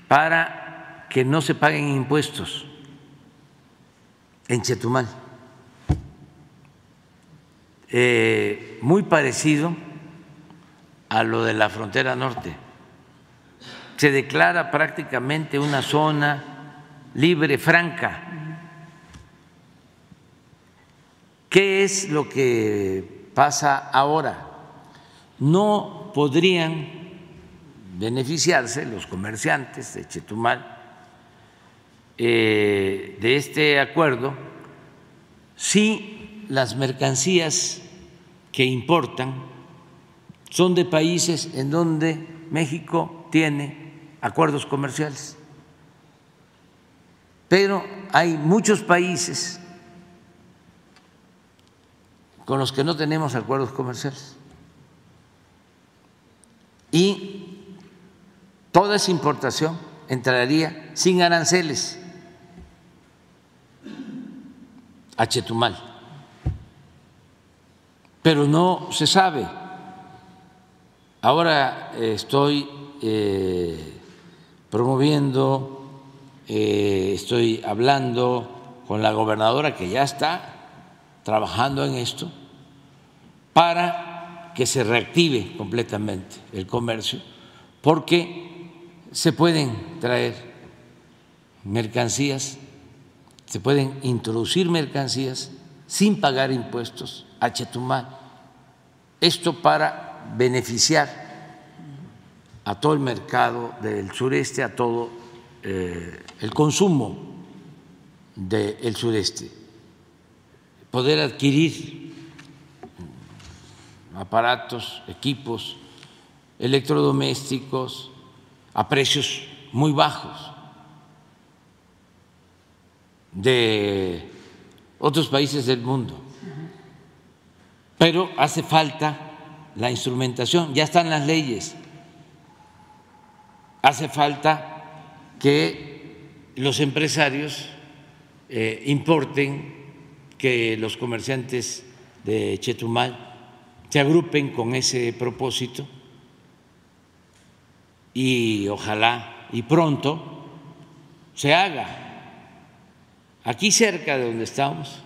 para que no se paguen impuestos en Chetumal. Eh, muy parecido a lo de la frontera norte. Se declara prácticamente una zona libre, franca. ¿Qué es lo que pasa ahora? No podrían beneficiarse los comerciantes de Chetumal eh, de este acuerdo si las mercancías que importan son de países en donde México tiene acuerdos comerciales. Pero hay muchos países con los que no tenemos acuerdos comerciales. Y toda esa importación entraría sin aranceles a Chetumal. Pero no se sabe. Ahora estoy eh, promoviendo, eh, estoy hablando con la gobernadora que ya está trabajando en esto para que se reactive completamente el comercio, porque se pueden traer mercancías, se pueden introducir mercancías sin pagar impuestos a Chetumal. Esto para beneficiar a todo el mercado del sureste, a todo eh, el consumo del sureste poder adquirir aparatos, equipos electrodomésticos a precios muy bajos de otros países del mundo. Pero hace falta la instrumentación, ya están las leyes, hace falta que los empresarios eh, importen que los comerciantes de Chetumal se agrupen con ese propósito y ojalá y pronto se haga. Aquí cerca de donde estamos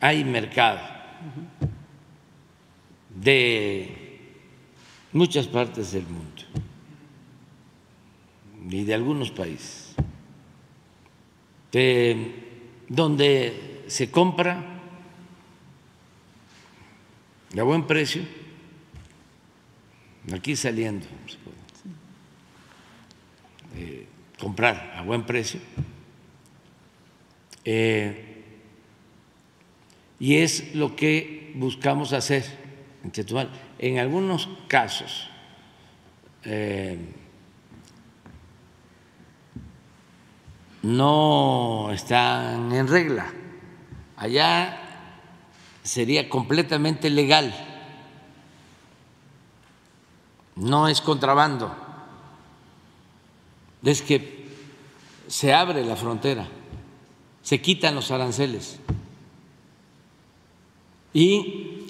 hay mercado de muchas partes del mundo y de algunos países donde se compra a buen precio, aquí saliendo, eh, comprar a buen precio, eh, y es lo que buscamos hacer en Chetumal. En algunos casos, eh, no están en regla. Allá sería completamente legal, no es contrabando, es que se abre la frontera, se quitan los aranceles y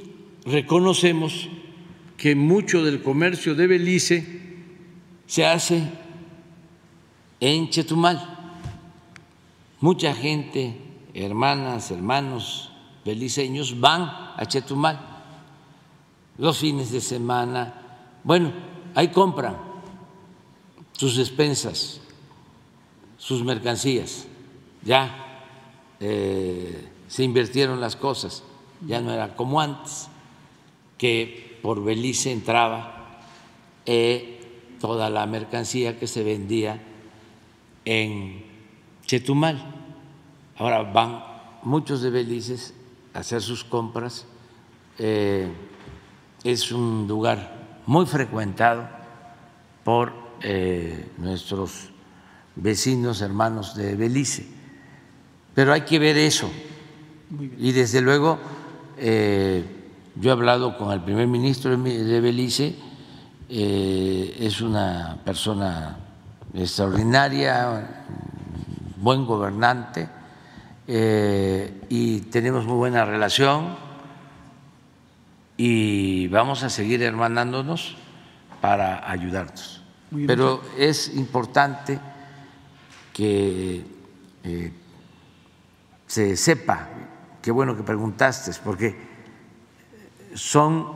reconocemos que mucho del comercio de Belice se hace en Chetumal mucha gente, hermanas, hermanos beliceños, van a Chetumal los fines de semana. Bueno, ahí compran sus despensas, sus mercancías. Ya eh, se invirtieron las cosas, ya no era como antes, que por Belice entraba eh, toda la mercancía que se vendía en Chetumal. Ahora van muchos de Belices a hacer sus compras. Eh, es un lugar muy frecuentado por nuestros vecinos, hermanos de Belice. Pero hay que ver eso. Y desde luego, eh, yo he hablado con el primer ministro de Belice, es una persona extraordinaria, buen gobernante eh, y tenemos muy buena relación y vamos a seguir hermanándonos para ayudarnos. Pero es importante que eh, se sepa, qué bueno que preguntaste, porque son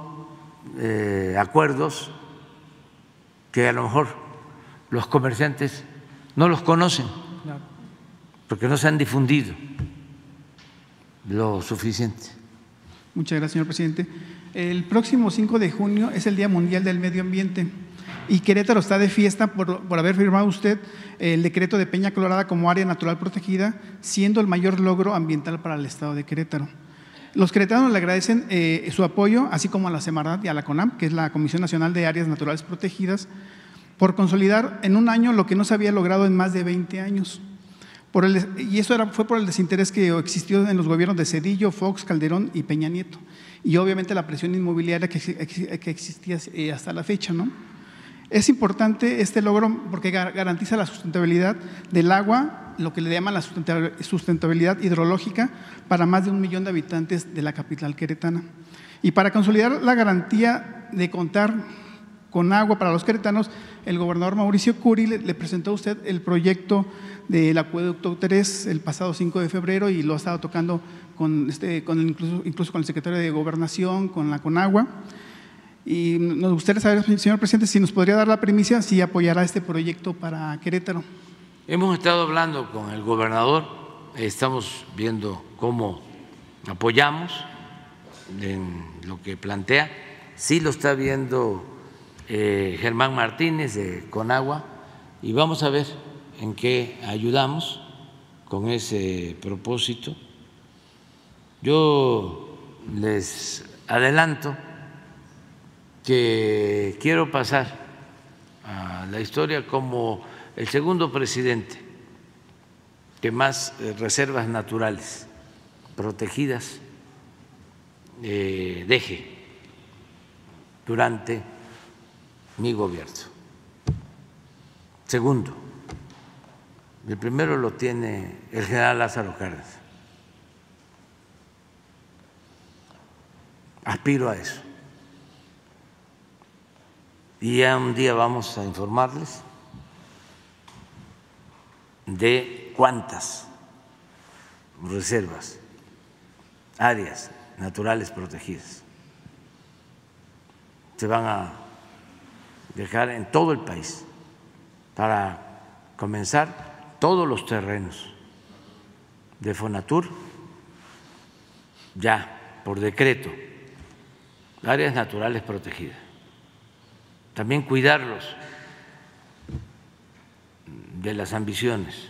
eh, acuerdos que a lo mejor los comerciantes no los conocen porque no se han difundido lo suficiente. Muchas gracias, señor presidente. El próximo 5 de junio es el Día Mundial del Medio Ambiente y Querétaro está de fiesta por, haber firmado usted el decreto de Peña Colorada como área natural protegida, siendo el mayor logro ambiental para el Estado de Querétaro. Los queretanos le agradecen eh, su apoyo, así como a la Semarnat y a la CONAM, que es la Comisión Nacional de Áreas Naturales Protegidas, por consolidar en un año lo que no se había logrado en más de 20 años. Por el, y eso era, fue por el desinterés que existió en los gobiernos de Cedillo, Fox, Calderón y Peña Nieto. Y obviamente la presión inmobiliaria que, que existía eh, hasta la fecha. ¿no? Es importante este logro porque garantiza la sustentabilidad del agua, lo que le llaman la sustentabilidad hidrológica para más de un millón de habitantes de la capital queretana. Y para consolidar la garantía de contar con agua para los queretanos, el gobernador Mauricio Curi le, presentó a usted el proyecto del acueducto 3 el pasado 5 de febrero y lo ha estado tocando con, este, con incluso, incluso con el secretario de Gobernación, con la Conagua. Y nos gustaría saber, señor presidente, si nos podría dar la primicia, si apoyará este proyecto para Querétaro. Hemos estado hablando con el gobernador, estamos viendo cómo apoyamos en lo que plantea. Sí lo está viendo eh, Germán Martínez de Conagua y vamos a ver en qué ayudamos con ese propósito. Yo les adelanto que quiero pasar a la historia como el segundo presidente que más eh, reservas naturales protegidas eh, deje durante mi gobierno. Segundo, el primero lo tiene el general Lázaro Cárdenas. Aspiro a eso. Y ya un día vamos a informarles de cuántas reservas, áreas naturales protegidas se van a dejar en todo el país para comenzar todos los terrenos de Fonatur ya por decreto, áreas naturales protegidas también cuidarlos de las ambiciones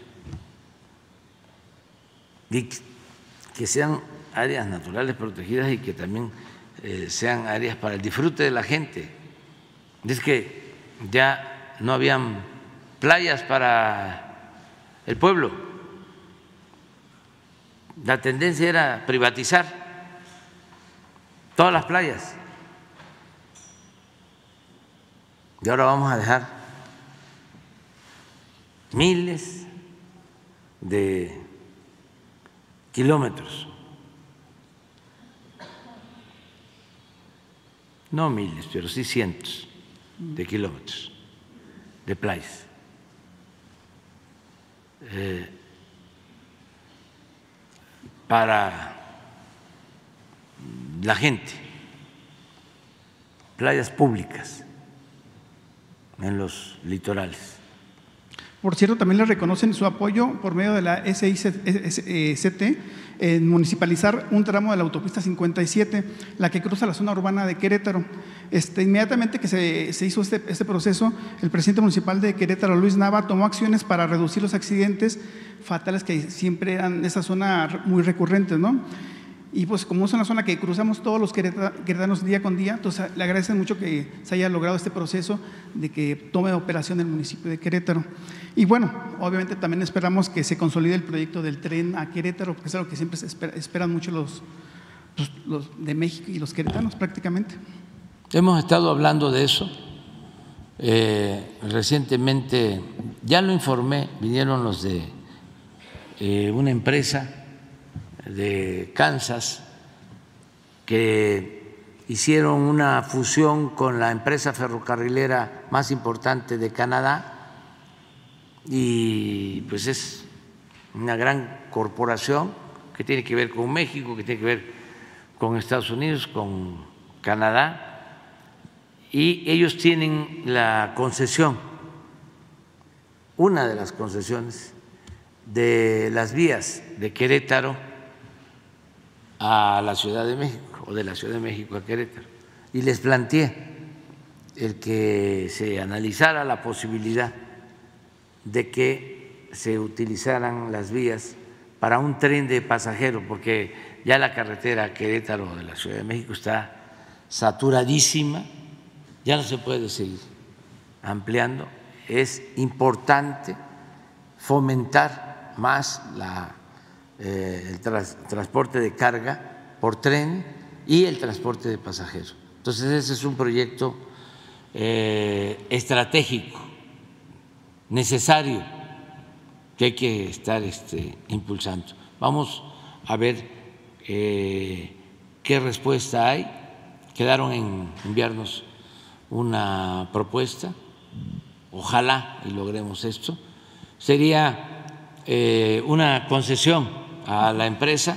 y que sean áreas naturales protegidas y que también eh, sean áreas para el disfrute de la gente. Es que ya no habían playas para el pueblo. La tendencia era privatizar todas las playas. Y ahora vamos a dejar miles de kilómetros, no miles, pero sí cientos de kilómetros de playas. Eh, para la gente, playas públicas en los litorales. Por cierto, también le reconocen su apoyo por medio de la SICT en municipalizar un tramo de la autopista 57, la que cruza la zona urbana de Querétaro. Este, inmediatamente que se, hizo este, este, proceso, el presidente municipal de Querétaro, Luis Nava, tomó acciones para reducir los accidentes fatales que siempre eran en esa zona muy recurrentes, ¿no? Y pues como es una zona que cruzamos todos los queretanos día con día, entonces le agradecen mucho que se haya logrado este proceso de que tome operación el municipio de Querétaro. Y bueno, obviamente también esperamos que se consolide el proyecto del tren a Querétaro, porque es algo que siempre se esperan mucho los, los, de México y los queretanos prácticamente. Hemos estado hablando de eso. Eh, recientemente, ya lo informé, vinieron los de eh, una empresa de Kansas que hicieron una fusión con la empresa ferrocarrilera más importante de Canadá y pues es una gran corporación que tiene que ver con México, que tiene que ver con Estados Unidos, con Canadá, y ellos tienen la concesión, una de las concesiones de las vías de Querétaro a la Ciudad de México o de la Ciudad de México a Querétaro. Y les planteé el que se analizara la posibilidad de que se utilizaran las vías para un tren de pasajeros, porque ya la carretera Querétaro de la Ciudad de México está saturadísima, ya no se puede seguir ampliando es importante fomentar más eh, el transporte de carga por tren y el transporte de pasajeros. Entonces ese es un proyecto eh, estratégico, necesario, que hay que estar este, impulsando. Vamos a ver eh, qué respuesta hay. Quedaron en enviarnos una propuesta, ojalá y logremos esto. Sería eh, una concesión a la empresa,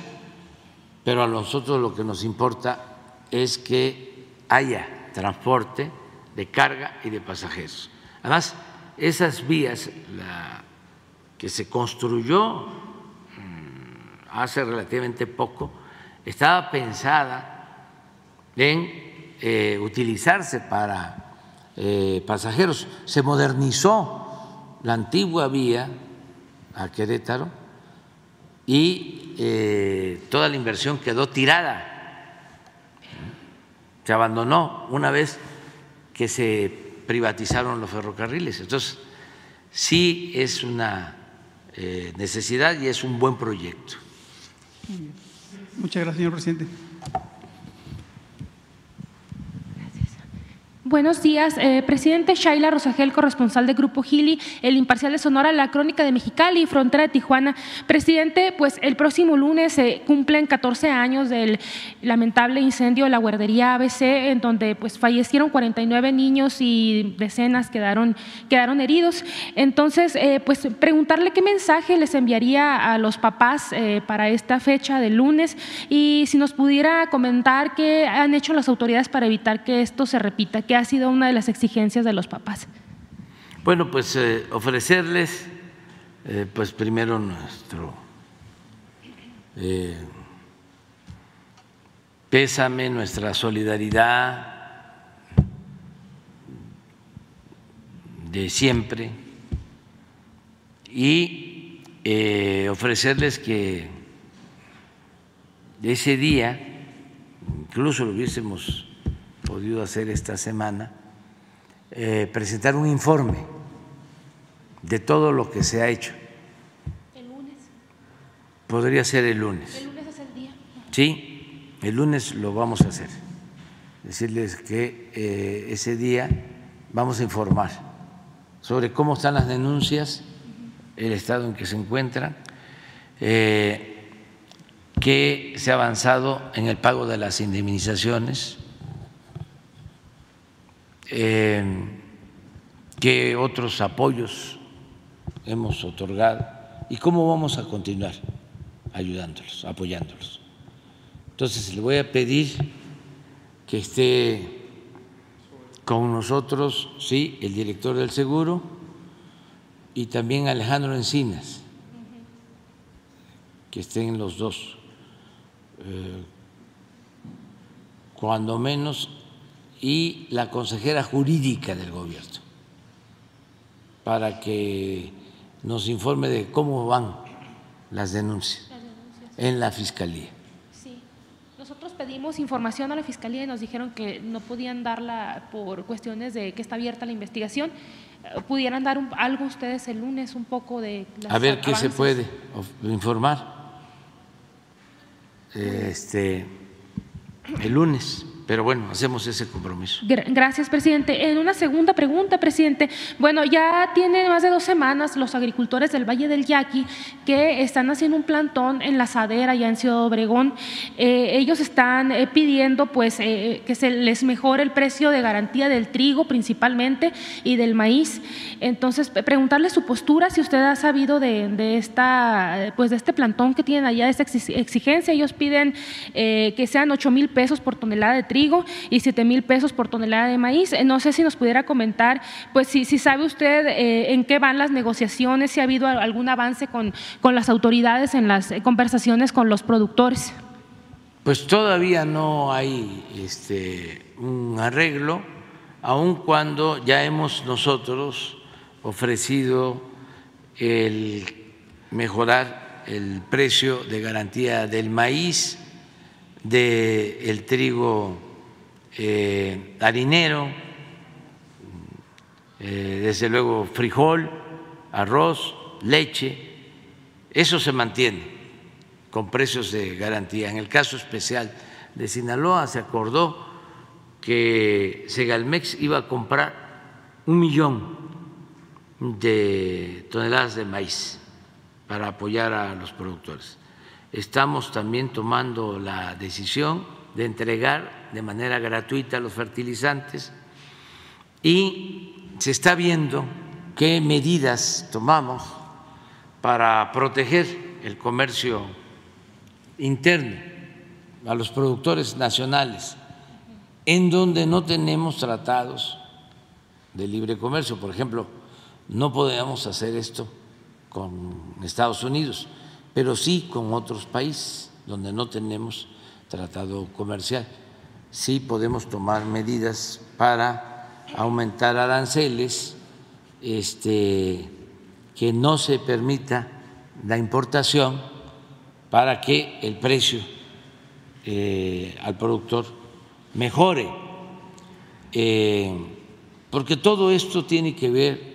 pero a nosotros lo que nos importa es que haya transporte de carga y de pasajeros. Además, esas vías la que se construyó mm, hace relativamente poco estaba pensada en eh, utilizarse para eh, pasajeros. Se modernizó la antigua vía a Querétaro y eh, toda la inversión quedó tirada. Se abandonó una vez que se privatizaron los ferrocarriles. Entonces, sí es una eh, necesidad y es un buen proyecto. Muchas gracias, señor presidente. Buenos días, eh, presidente Shaila Rosagel, corresponsal de Grupo Gili, El Imparcial de Sonora, La Crónica de Mexicali, Frontera de Tijuana. Presidente, pues el próximo lunes se cumplen 14 años del lamentable incendio de la guardería ABC, en donde pues fallecieron 49 niños y decenas quedaron, quedaron heridos. Entonces, eh, pues preguntarle qué mensaje les enviaría a los papás eh, para esta fecha del lunes y si nos pudiera comentar qué han hecho las autoridades para evitar que esto se repita, ha sido una de las exigencias de los papás? Bueno, pues eh, ofrecerles, eh, pues primero nuestro eh, pésame, nuestra solidaridad de siempre y ofrecerles que ese día, incluso lo hubiésemos podido hacer esta semana, eh, presentar un informe de todo lo que se ha hecho. ¿El lunes? Podría ser el lunes. El lunes es el día. Sí, el lunes lo vamos a hacer. Decirles que eh, ese día vamos a informar sobre cómo están las denuncias, el estado en que se encuentran, eh, que se ha avanzado en el pago de las indemnizaciones eh, qué otros apoyos hemos otorgado y cómo vamos a continuar ayudándolos, apoyándolos. Entonces le voy a pedir que esté con nosotros, sí, el director del seguro y también Alejandro Encinas, que estén los dos, eh, cuando menos y la consejera jurídica del gobierno para que nos informe de cómo van las denuncias, en la fiscalía. Sí, nosotros pedimos información a la fiscalía y nos dijeron que no podían darla por cuestiones de que está abierta la investigación. Eh, ¿Pudieran dar algo ustedes el lunes, un poco de... Las a ver qué se puede informar. Este, el lunes pero bueno, hacemos ese compromiso. Gracias, presidente. En una segunda pregunta, presidente, bueno, ya tiene más de dos semanas los agricultores del Valle del Yaqui que están haciendo un plantón en la sadera ya en Ciudad Obregón. Eh, ellos están eh, pidiendo pues eh, que se les mejore el precio de garantía del trigo principalmente y del maíz. Entonces, preguntarle su postura, si usted ha sabido de, esta, pues de este plantón que tienen allá, de esta exigencia. Ellos piden que sean 8 mil pesos por tonelada de trigo y 7 mil pesos por tonelada de maíz. Eh, no sé si nos pudiera comentar, pues si, sabe usted eh, en qué van las negociaciones, si ha habido algún avance con, con las autoridades en las eh, conversaciones con los productores. Pues todavía no hay este, un arreglo, aun cuando ya hemos nosotros ofrecido el mejorar el precio de garantía del maíz, del trigo eh, harinero eh, desde luego frijol, arroz, leche, eso se mantiene con precios de garantía. En el caso especial de Sinaloa se acordó que Segalmex iba a comprar un millón de toneladas de maíz para apoyar a los productores. Estamos también tomando la decisión de entregar de manera gratuita los fertilizantes y se está viendo qué medidas tomamos para proteger el comercio interno a los productores nacionales en donde no tenemos tratados de libre comercio. Por ejemplo, no podemos hacer esto con Estados Unidos, pero sí con otros países donde no tenemos tratado comercial. Sí podemos tomar medidas para aumentar aranceles, este, que no se permita la importación para que el precio eh, al productor mejore, eh, porque todo esto tiene que ver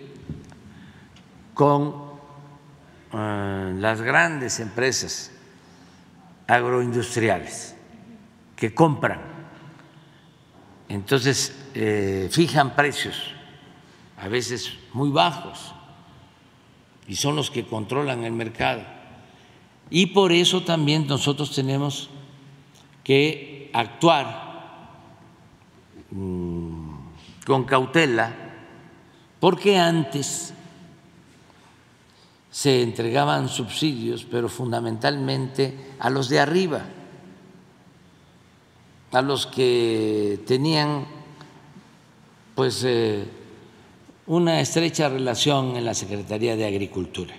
con eh, las grandes empresas agroindustriales que compran, entonces fijan precios a veces muy bajos y son los que controlan el mercado. Y por eso también nosotros tenemos que actuar mm, con cautela, porque antes se entregaban subsidios, pero fundamentalmente a los de arriba, a los que tenían pues eh, una estrecha relación en la Secretaría de Agricultura,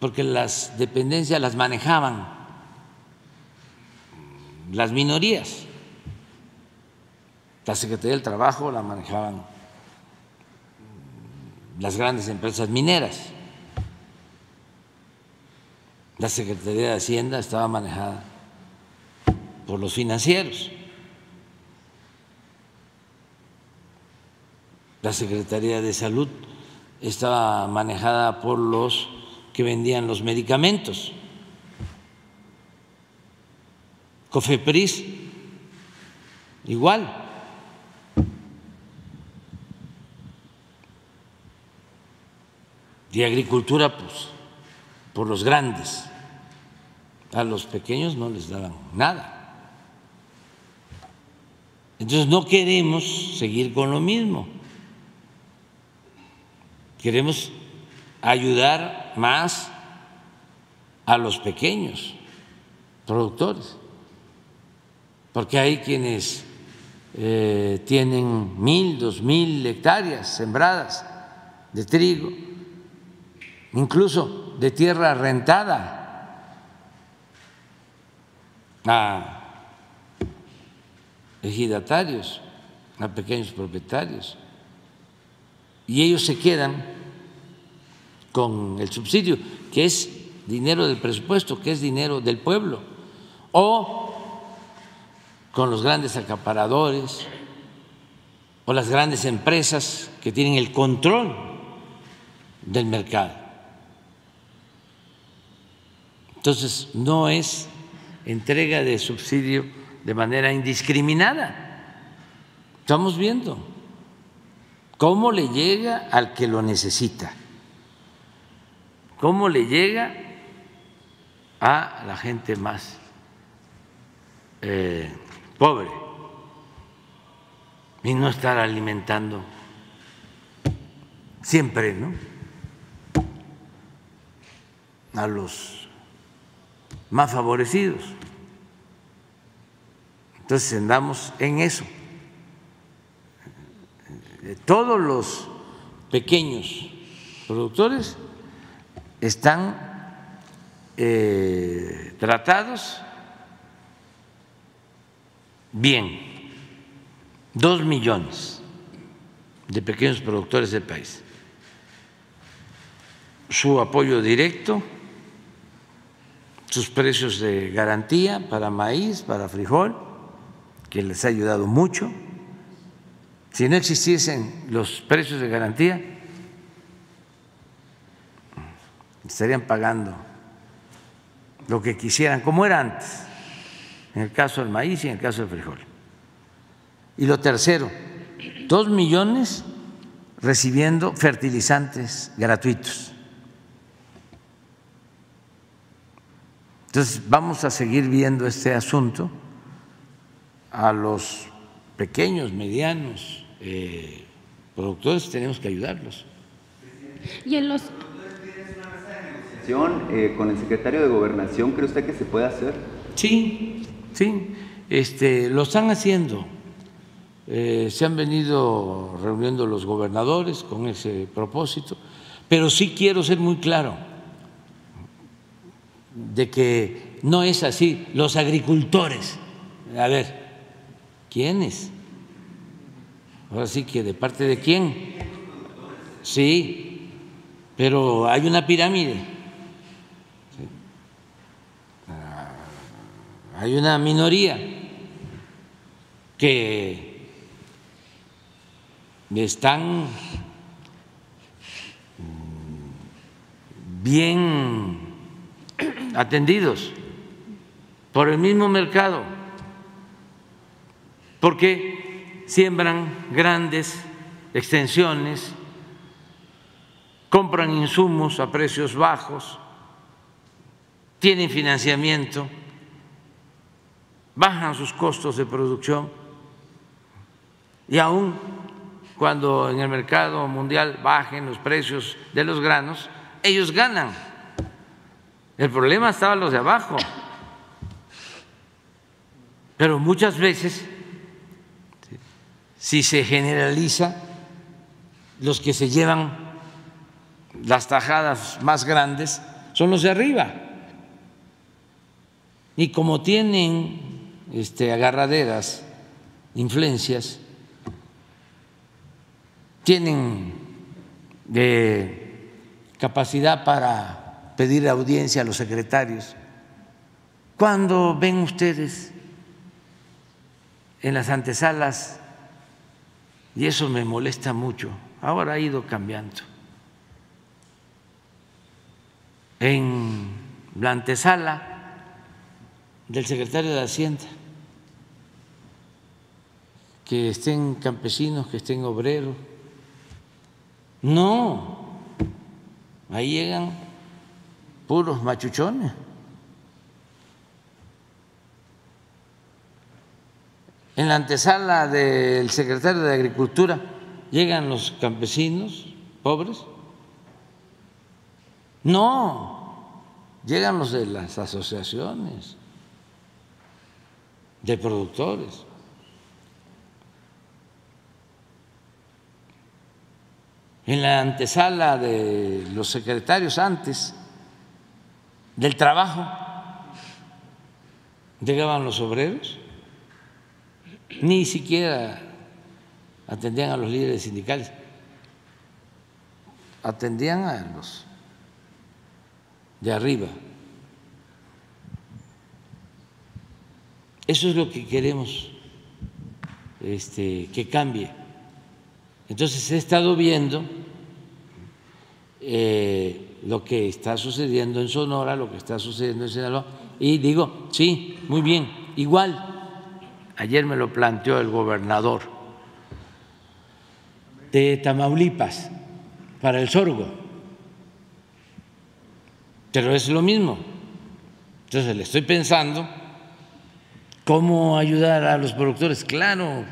porque las dependencias las manejaban las minorías. La Secretaría del Trabajo la manejaban las grandes empresas mineras. La Secretaría de Hacienda estaba manejada por los financieros. la Secretaría de Salud estaba manejada por los que vendían los medicamentos. Cofepris, igual. Y agricultura, pues, por los grandes. A los pequeños no les daban nada. Entonces no queremos seguir con lo mismo. Queremos ayudar más a los pequeños productores, porque hay quienes eh, tienen mil, dos mil hectáreas sembradas de trigo, incluso de tierra rentada a ejidatarios, a pequeños propietarios y ellos se quedan con el subsidio, que es dinero del presupuesto, que es dinero del pueblo, o con los grandes acaparadores o las grandes empresas que tienen el control del mercado. Entonces, no es entrega de subsidio de manera indiscriminada. Estamos viendo ¿Cómo le llega al que lo necesita? ¿Cómo le llega a la gente más eh, pobre? Y no estar alimentando siempre, ¿no? A los más favorecidos. Entonces andamos en eso todos los pequeños productores están eh, tratados bien, dos millones de pequeños productores del país. Su apoyo directo, sus precios de garantía para maíz, para frijol, que les ha ayudado mucho si no existiesen los precios de garantía, estarían pagando lo que quisieran, como era antes, en el caso del maíz y en el caso del frijol. Y lo tercero, dos millones recibiendo fertilizantes gratuitos. Entonces, vamos a seguir viendo este asunto a los pequeños, medianos eh, productores, tenemos que ayudarlos. Y en los eh, con el secretario de Gobernación, ¿cree usted que se puede hacer? Sí, sí, este, lo están haciendo. Eh, se han venido reuniendo los gobernadores con ese propósito, pero sí quiero ser muy claro de que no es así. Los agricultores, a ver, ¿quiénes? Ahora sí que de parte de quién. Sí, pero hay una pirámide hay una minoría que están bien atendidos por el mismo mercado, porque siembran grandes extensiones, compran insumos a precios bajos, tienen financiamiento bajan sus costos de producción y aún cuando en el mercado mundial bajen los precios de los granos, ellos ganan. El problema estaba los de abajo. Pero muchas veces, si se generaliza, los que se llevan las tajadas más grandes son los de arriba. Y como tienen este, agarraderas, influencias, tienen de capacidad para pedir audiencia a los secretarios. Cuando ven ustedes en las antesalas, y eso me molesta mucho, ahora ha ido cambiando, en la antesala del secretario de Hacienda que estén campesinos, que estén obreros. No, ahí llegan puros machuchones. En la antesala del secretario de Agricultura llegan los campesinos pobres. No, llegan los de las asociaciones de productores. en la antesala de los secretarios antes del trabajo, llegaban los obreros, ni siquiera atendían a los líderes sindicales, atendían a los de arriba. Eso es lo que queremos este, que cambie. Entonces he estado viendo eh, lo que está sucediendo en Sonora, lo que está sucediendo en Sinaloa, y digo, sí, muy bien, igual, ayer me lo planteó el gobernador de Tamaulipas para el sorgo, pero es lo mismo. Entonces le estoy pensando cómo ayudar a los productores, claro,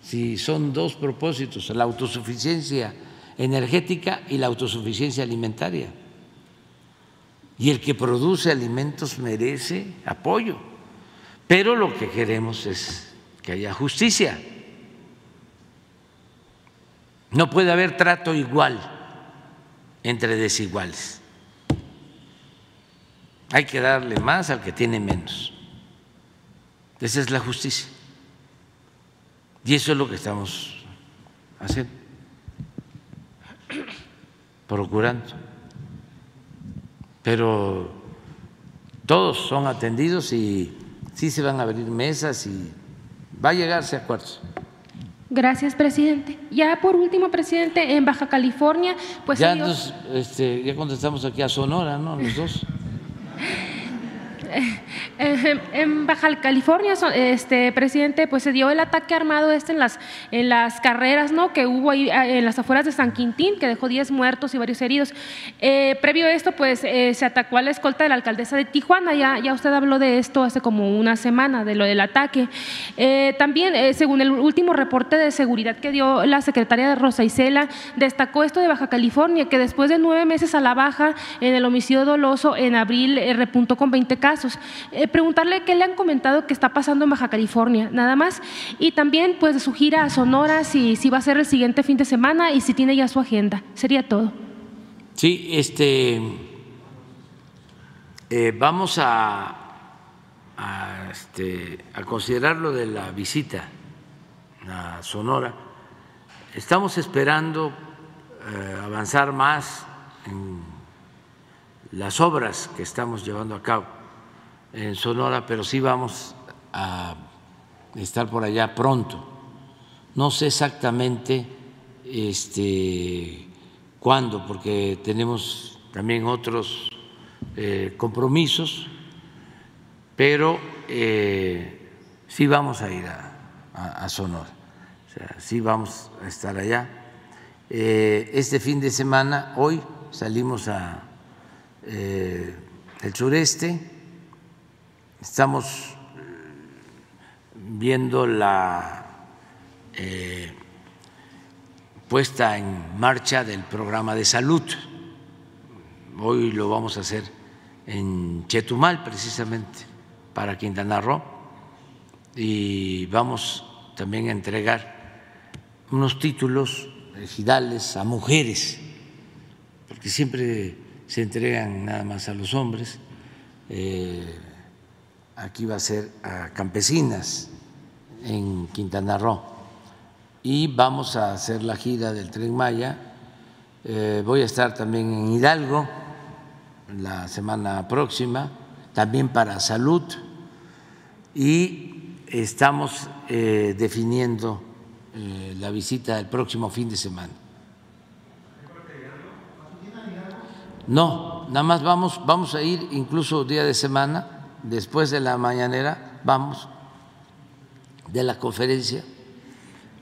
si son dos propósitos, la autosuficiencia energética y la autosuficiencia alimentaria. Y el que produce alimentos merece apoyo. Pero lo que queremos es que haya justicia. No puede haber trato igual entre desiguales. Hay que darle más al que tiene menos. Esa es la justicia. Y eso es lo que estamos haciendo, [clears throat] procurando. Pero todos son atendidos y sí se van a abrir mesas y va a llegarse a acuerdos. Gracias, presidente. Ya por último, presidente, en Baja California, pues... Ya, este, ya contestamos aquí a Sonora, ¿no? Los dos. [laughs] [laughs] en Baja California, este presidente, pues se dio el ataque armado este en las en las carreras, ¿no? Que hubo ahí ah, en las afueras de San Quintín, que dejó 10 muertos y varios heridos. Eh, previo a esto, pues eh, se atacó a la escolta de la alcaldesa de Tijuana. Ya ya usted habló de esto hace como una semana de lo del ataque. Eh, también, según el último reporte de seguridad que dio la secretaria de Rosa Isela, destacó esto de Baja California, que después de nueve meses a la baja en el homicidio doloso en abril repuntó con 20 casos. Eh, preguntarle qué le han comentado que está pasando en Baja California, nada más. Y también, pues, de su gira a Sonora, si, va a ser el siguiente fin de semana y si tiene ya su agenda. Sería todo. Sí, este. Eh, vamos a, a, este, a considerar lo de la visita a Sonora. Estamos esperando eh, avanzar más en las obras que estamos llevando a cabo en Sonora, pero sí vamos a estar por allá pronto. No sé exactamente este, cuándo, porque tenemos también otros eh, compromisos, pero eh, sí vamos a ir a, Sonora, o sea, sí vamos a estar allá. Eh, este fin de semana, hoy salimos a el sureste Estamos viendo la eh, puesta en marcha del programa de salud. Hoy lo vamos a hacer en Chetumal, precisamente, para Quintana Roo, y vamos también a entregar unos títulos ejidales a mujeres, porque siempre se entregan nada más a los hombres. Eh, aquí va a ser a campesinas en Quintana Roo y vamos a hacer la gira del tren Maya. Eh, voy a estar también en Hidalgo la semana próxima, también para salud y estamos eh, definiendo eh, la visita del próximo fin de semana. No, nada más vamos, vamos a ir incluso día de semana después de la mañanera vamos de la conferencia,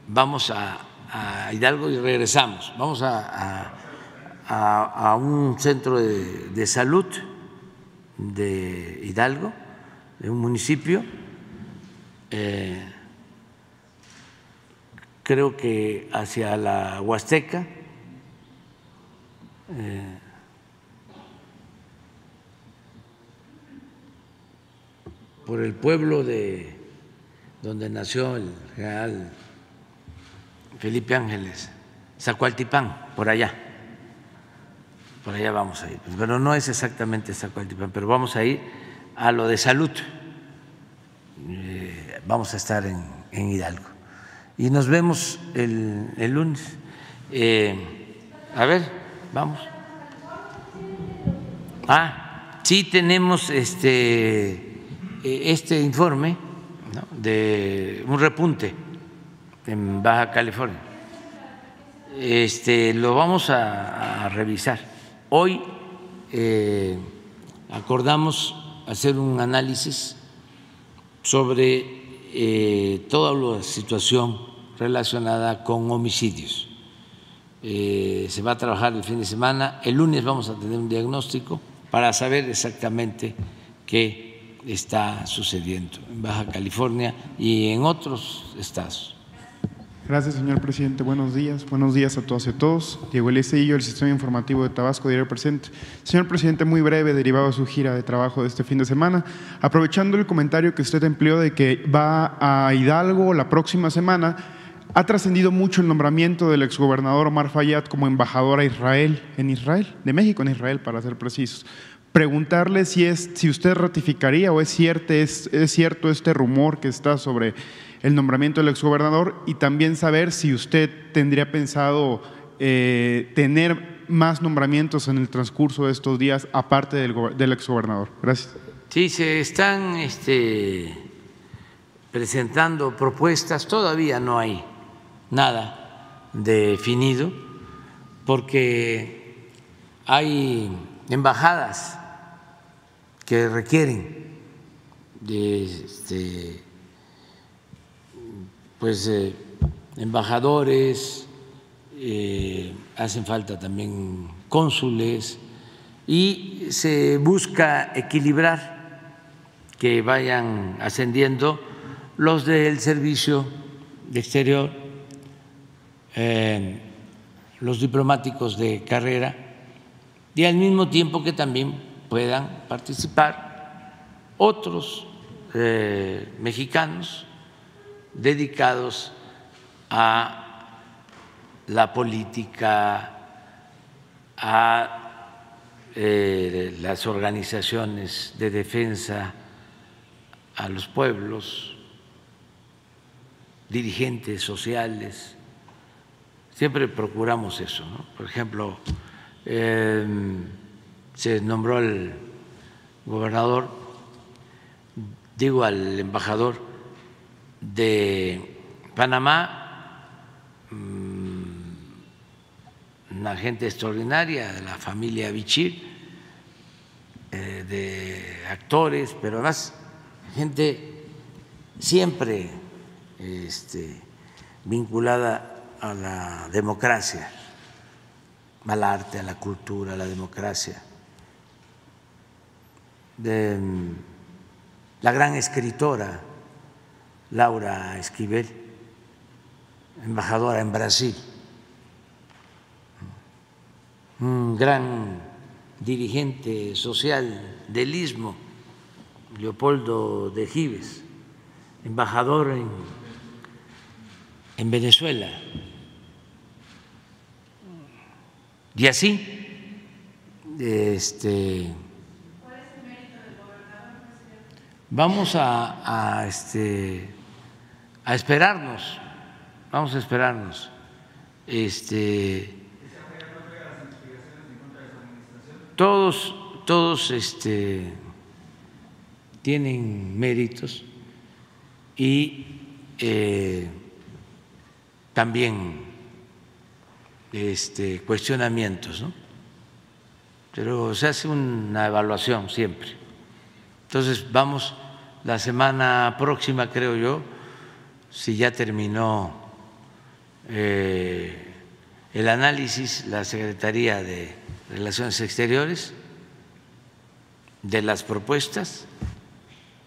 vamos a, Hidalgo y regresamos, vamos a, un centro de, salud de Hidalgo, de un municipio, eh, creo que hacia la Huasteca. Eh, por el pueblo de donde nació el general Felipe Ángeles, Zacualtipán, por allá. Por allá vamos a ir. Pero no es exactamente Zacualtipán, pero vamos a ir a lo de salud. Eh, vamos a estar en, Hidalgo. Y nos vemos el, lunes. Eh, a ver, vamos. Ah, sí tenemos este este informe de un repunte en Baja California. Este, lo vamos a, revisar. Hoy eh, acordamos hacer un análisis sobre eh, toda la situación relacionada con homicidios. se va a trabajar el fin de semana. El lunes vamos a tener un diagnóstico para saber exactamente qué está sucediendo en Baja California y en otros estados. Gracias, señor presidente. Buenos días. Buenos días a todas y a todos. Diego Eliesello, el Sistema Informativo de Tabasco, diario presente. Señor presidente, muy breve, derivado de su gira de trabajo de este fin de semana, aprovechando el comentario que usted empleó de que va a Hidalgo la próxima semana, ha trascendido mucho el nombramiento del exgobernador Omar Fayad como embajador a Israel, en Israel, de México en Israel, para ser precisos preguntarle si, es, si usted ratificaría o es cierto, es, es cierto este rumor que está sobre el nombramiento del exgobernador y también saber si usted tendría pensado eh, tener más nombramientos en el transcurso de estos días aparte del, del exgobernador. Gracias. Sí, se están este, presentando propuestas, todavía no hay nada definido porque hay embajadas que requieren de este, pues eh, embajadores, eh, hacen falta también cónsules y se busca equilibrar que vayan ascendiendo los del servicio de exterior, eh, los diplomáticos de carrera y al mismo tiempo que también puedan participar otros eh, mexicanos dedicados a la política, a eh, las organizaciones de defensa a los pueblos, dirigentes sociales. Siempre procuramos eso. Por ejemplo, em, se nombró al gobernador, digo al embajador de Panamá, mm, una gente extraordinaria de la familia Bichir, eh, de actores, pero además gente siempre este, vinculada a la democracia, al arte, a la cultura, a la democracia. De, mm, la gran escritora Laura Esquivel, embajadora en Brasil, un gran dirigente social del Istmo, Leopoldo de Gives, embajador en, en Venezuela. Y así, este, vamos a, este, a esperarnos, vamos a esperarnos. Este, todos, todos este, tienen méritos y eh, también este, cuestionamientos, ¿no? Pero se hace una evaluación siempre. Entonces vamos la semana próxima, creo yo, si ya terminó eh, el análisis, la Secretaría de Relaciones Exteriores de las propuestas,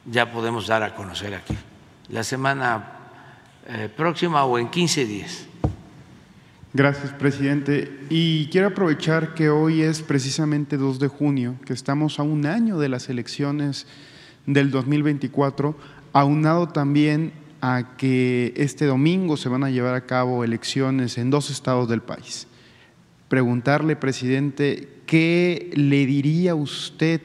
ya podemos dar a conocer aquí. La semana eh, próxima o en 15 días. Gracias, presidente. Y quiero aprovechar que hoy es precisamente 2 de junio, que estamos a un año de las elecciones del 2024, aunado también a que este domingo se van a llevar a cabo elecciones en dos estados del país. Preguntarle, presidente, ¿qué le diría usted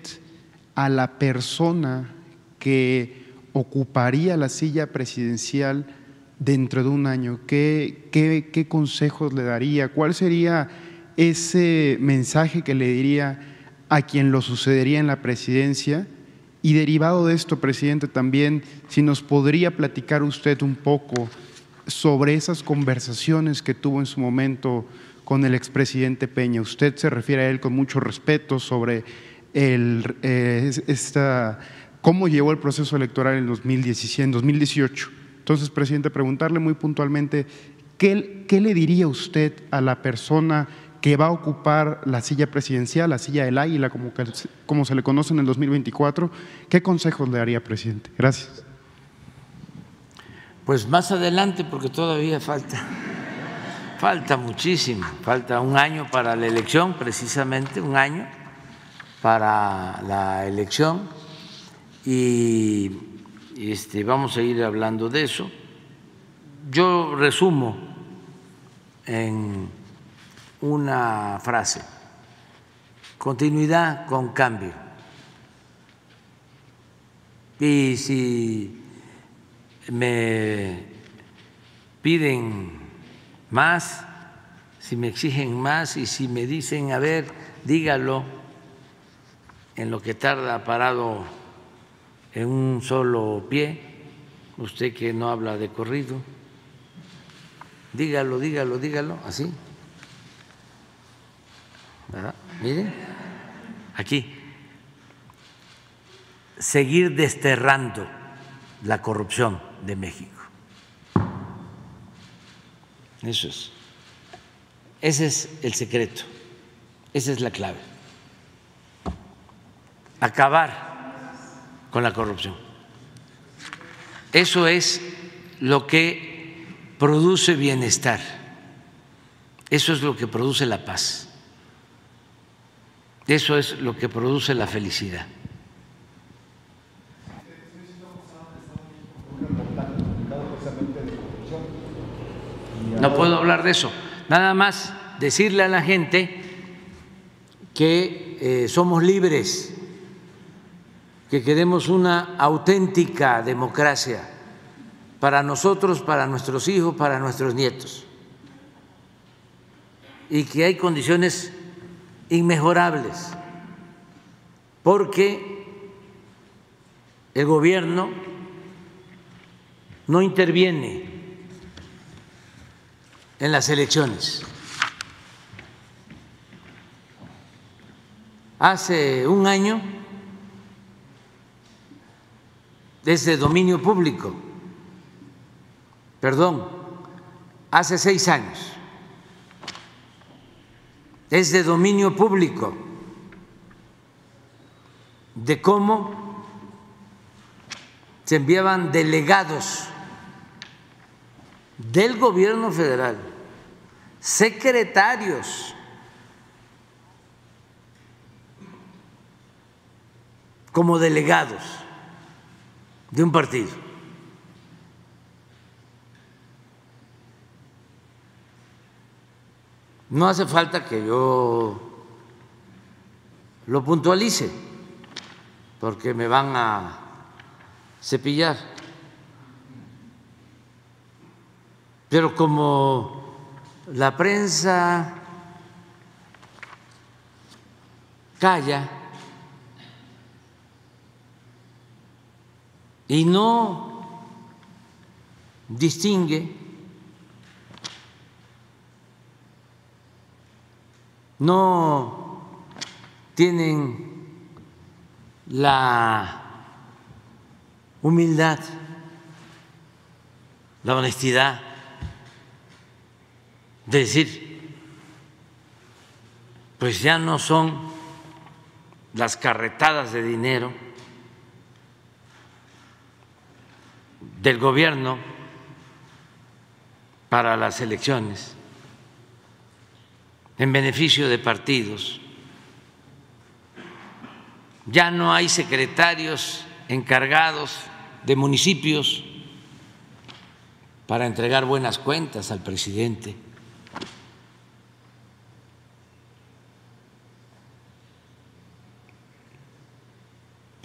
a la persona que ocuparía la silla presidencial dentro de un año? ¿Qué, consejos le daría? ¿Cuál sería ese mensaje que le diría a quien lo sucedería en la presidencia? Y derivado de esto, presidente, también, si nos podría platicar usted un poco sobre esas conversaciones que tuvo en su momento con el expresidente Peña. Usted se refiere a él con mucho respeto sobre eh, esta, cómo llevó el proceso electoral en 2017, 2018. Entonces, presidente, preguntarle muy puntualmente, ¿qué, ¿qué, le diría usted a la persona que va a ocupar la silla presidencial, la silla del águila, como, como se le conoce en el 2024? ¿Qué consejos le daría, presidente? Gracias. Pues más adelante, porque todavía falta, falta muchísimo, falta un año para la elección, precisamente un año para la elección y este, vamos a ir hablando de eso. Yo resumo en una frase, continuidad con cambio. Y si me piden más, si me exigen más y si me dicen, a ver, dígalo en lo que tarda parado en un solo pie, usted que no habla de corrido, dígalo, dígalo, dígalo, así. ¿Verdad? Miren, aquí. Seguir desterrando la corrupción de México. Eso es. Ese es el secreto, esa es la clave. Acabar con la corrupción. Eso es lo que produce bienestar, eso es lo que produce la paz, eso es lo que produce la felicidad. No puedo hablar de eso. Nada más decirle a la gente que eh, somos libres, que queremos una auténtica democracia para nosotros, para nuestros hijos, para nuestros nietos, y que hay condiciones inmejorables, porque el gobierno no interviene en las elecciones. Hace un año es de dominio público, perdón, hace seis años. Es de dominio público de cómo se enviaban delegados del gobierno federal, secretarios, como delegados de un partido. No hace falta que yo lo puntualice, porque me van a cepillar. Pero como la prensa calla y no distingue, no tienen la humildad, la honestidad de decir, pues ya no son las carretadas de dinero del gobierno para las elecciones en beneficio de partidos. Ya no hay secretarios encargados de municipios para entregar buenas cuentas al presidente.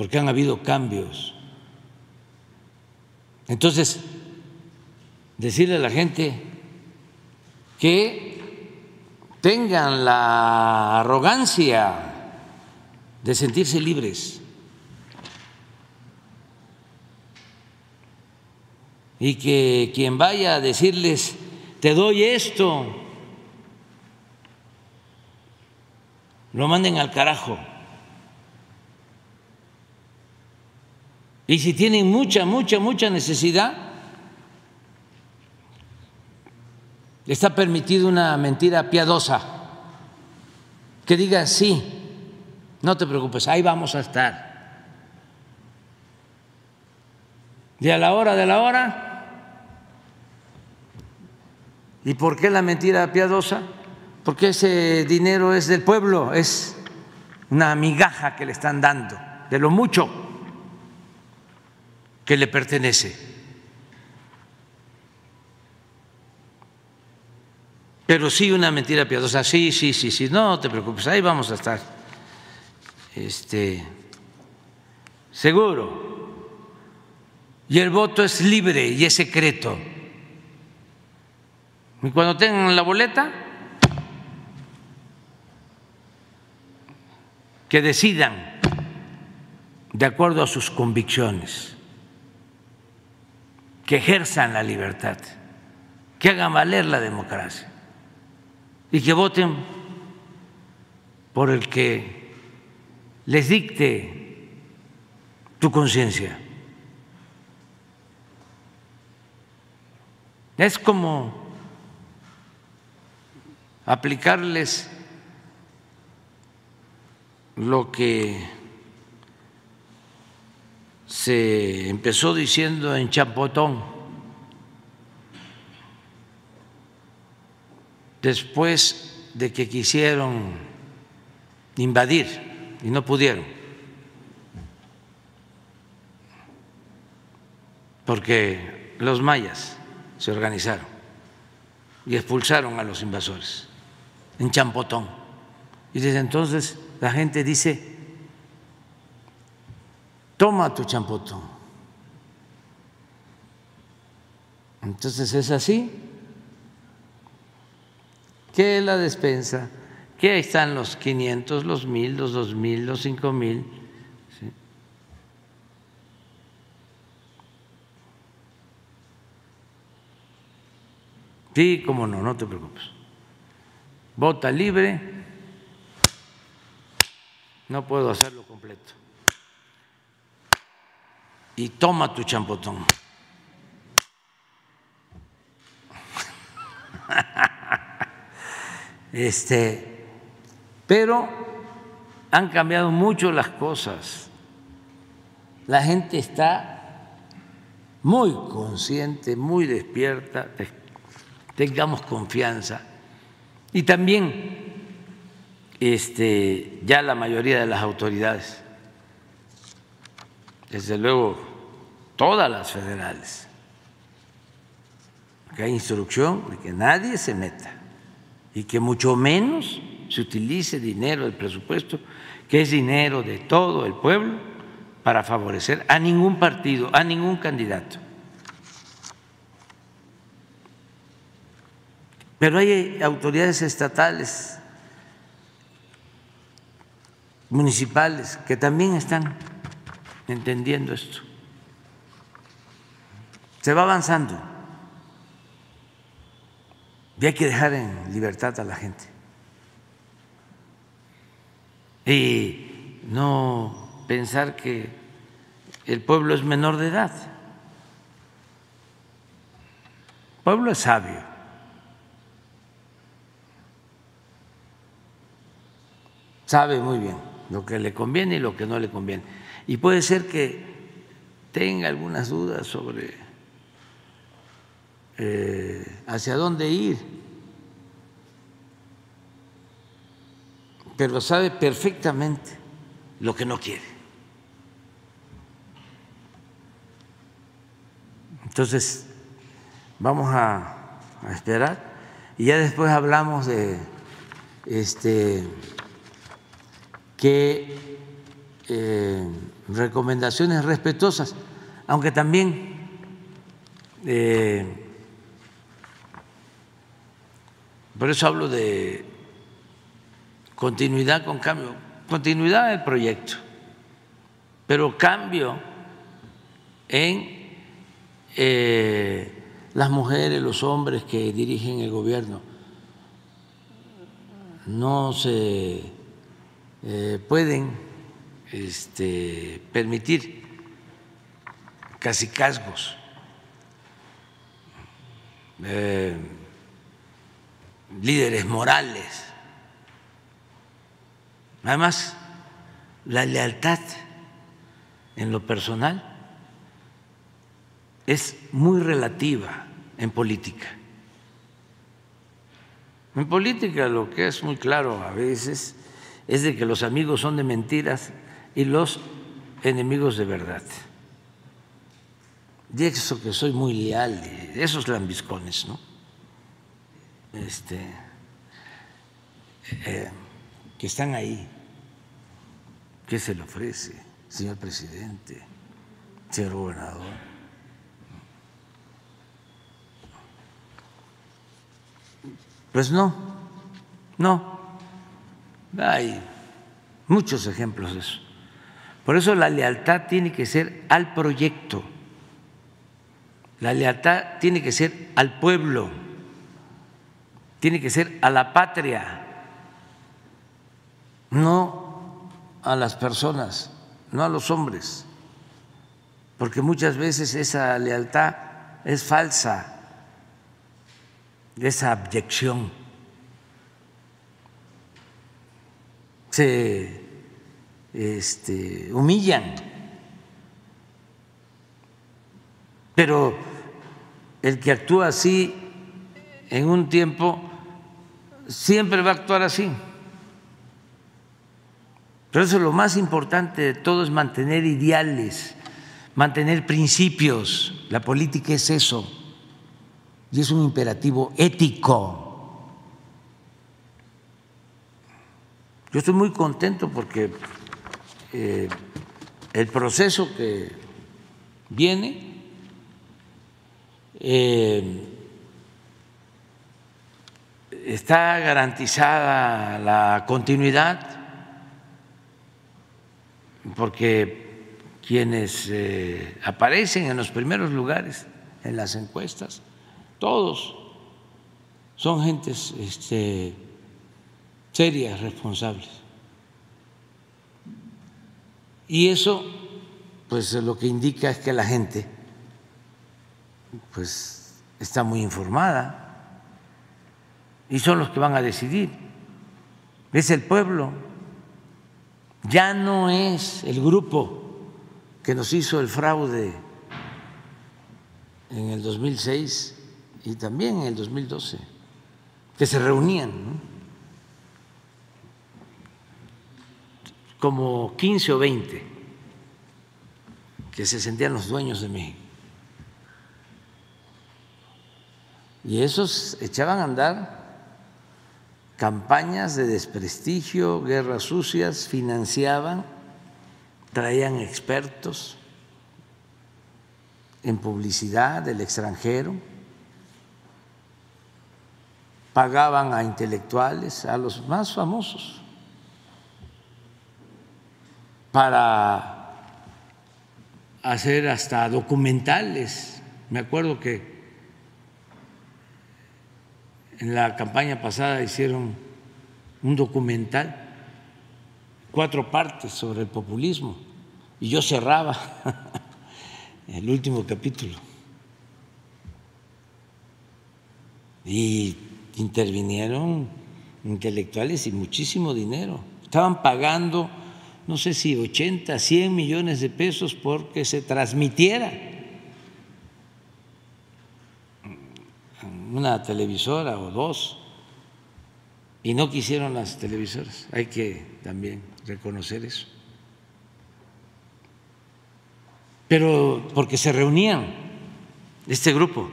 porque han habido cambios. Entonces, decirle a la gente que tengan la arrogancia de sentirse libres y que quien vaya a decirles, te doy esto, lo manden al carajo. Y si tienen mucha, mucha, mucha necesidad, está permitido una mentira piadosa, que diga, sí, no te preocupes, ahí vamos a estar. Y a la hora de la hora, ¿y por qué la mentira piadosa? Porque ese dinero es del pueblo, es una migaja que le están dando, de lo mucho que le pertenece. Pero sí una mentira piadosa, sí, sí, sí, sí, no te preocupes, ahí vamos a estar. Este, seguro. Y el voto es libre y es secreto. Y cuando tengan la boleta, que decidan de acuerdo a sus convicciones que ejerzan la libertad, que hagan valer la democracia y que voten por el que les dicte tu conciencia. Es como aplicarles lo que se empezó diciendo en Champotón, después de que quisieron invadir y no pudieron, porque los mayas se organizaron y expulsaron a los invasores en Champotón. Y desde entonces la gente dice, toma tu champotón. Entonces es así. ¿Qué es la despensa? ¿Qué están los 500, los 1000, los 2000, los 5000? ¿Sí? Sí, cómo no, no te preocupes. Vota libre, no puedo hacerlo completo. Y toma tu champotón. [laughs] Este, pero han cambiado mucho las cosas. La gente está muy consciente, muy despierta, tengamos confianza. Y también este, ya la mayoría de las autoridades, desde luego todas las federales, que hay instrucción de que nadie se meta y que mucho menos se utilice dinero del presupuesto, que es dinero de todo el pueblo, para favorecer a ningún partido, a ningún candidato. Pero hay autoridades estatales, municipales, que también están entendiendo esto. Se va avanzando y hay que dejar en libertad a la gente. Y no pensar que el pueblo es menor de edad. El pueblo es sabio. Sabe muy bien lo que le conviene y lo que no le conviene. Y puede ser que tenga algunas dudas sobre eh, hacia dónde ir, pero sabe perfectamente lo que no quiere. Entonces, vamos a, esperar y ya después hablamos de este qué eh, recomendaciones respetuosas, aunque también eh, Por eso hablo de continuidad con cambio, continuidad del proyecto, pero cambio en eh, las mujeres, los hombres que dirigen el gobierno. No se eh, pueden este, permitir casicazgos. Eh, líderes morales. Además, la lealtad en lo personal es muy relativa en política. En política lo que es muy claro a veces es de que los amigos son de mentiras y los enemigos de verdad. De eso que soy muy leal, esos lambiscones, ¿no? este, eh, que están ahí. ¿Qué se le ofrece, señor presidente, señor gobernador? Pues no, no. Hay muchos ejemplos de eso. Por eso la lealtad tiene que ser al proyecto, la lealtad tiene que ser al pueblo. Tiene que ser a la patria, no a las personas, no a los hombres, porque muchas veces esa lealtad es falsa, esa abyección. Se este, humillan, pero el que actúa así en un tiempo siempre va a actuar así. Pero eso es lo más importante de todo, es mantener ideales, mantener principios. La política es eso. Y es un imperativo ético. Yo estoy muy contento porque eh, el proceso que viene eh, está garantizada la continuidad porque quienes eh, aparecen en los primeros lugares en las encuestas, todos son gentes este, serias, responsables. Y eso, pues lo que indica es que la gente, pues está muy informada. Y son los que van a decidir. Es el pueblo. Ya no es el grupo que nos hizo el fraude en el 2006 y también en el 2012, que se reunían como 15 o 20 que se sentían los dueños de México. Y esos echaban a andar campañas de desprestigio, guerras sucias, financiaban, traían expertos en publicidad del extranjero, pagaban a intelectuales, a los más famosos, para hacer hasta documentales. Me acuerdo que en la campaña pasada hicieron un documental, cuatro partes sobre el populismo, y yo cerraba [laughs] el último capítulo. Y intervinieron intelectuales y muchísimo dinero. Estaban pagando, no sé si 80, 100 millones de pesos porque se transmitiera una televisora o dos y no quisieron las televisoras. Hay que también reconocer eso. Pero porque se reunían este grupo,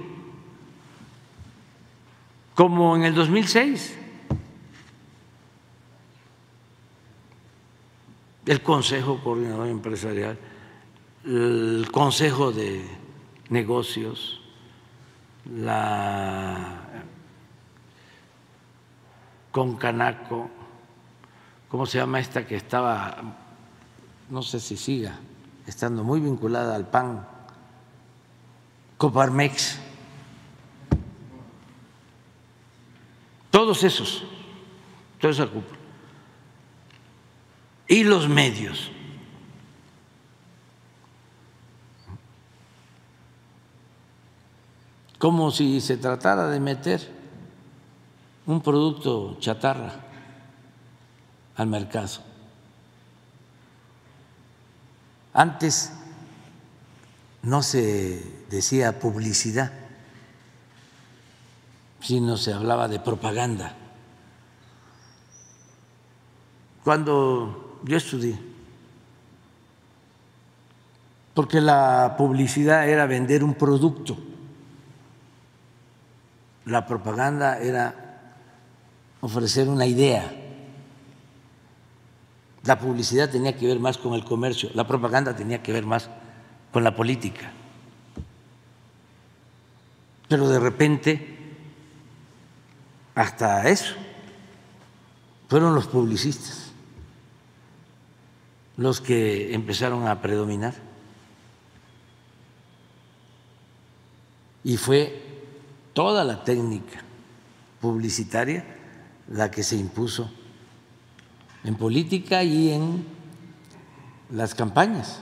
como en el 2006. El Consejo Coordinador Empresarial, el Consejo de Negocios, la Concanaco, ¿cómo se llama esta que estaba, no sé si siga, estando muy vinculada al PAN, Coparmex, todos esos, toda esa cúpula, y los medios. como si se tratara de meter un producto chatarra al mercado. Antes no se decía publicidad, sino se hablaba de propaganda. Cuando yo estudié, porque la publicidad era vender un producto la propaganda era ofrecer una idea. La publicidad tenía que ver más con el comercio, la propaganda tenía que ver más con la política. Pero de repente, hasta eso, fueron los publicistas los que empezaron a predominar. Y fue toda la técnica publicitaria la que se impuso en política y en las campañas.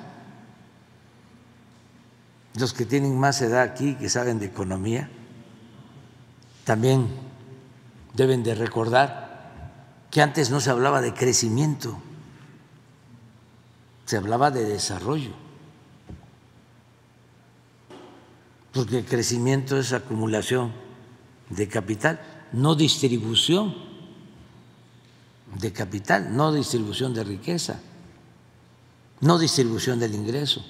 Los que tienen más edad aquí, que saben de economía, también deben de recordar que antes no se hablaba de crecimiento, se hablaba de desarrollo, porque el crecimiento es acumulación de capital, no distribución de capital, no distribución de riqueza, no distribución del ingreso.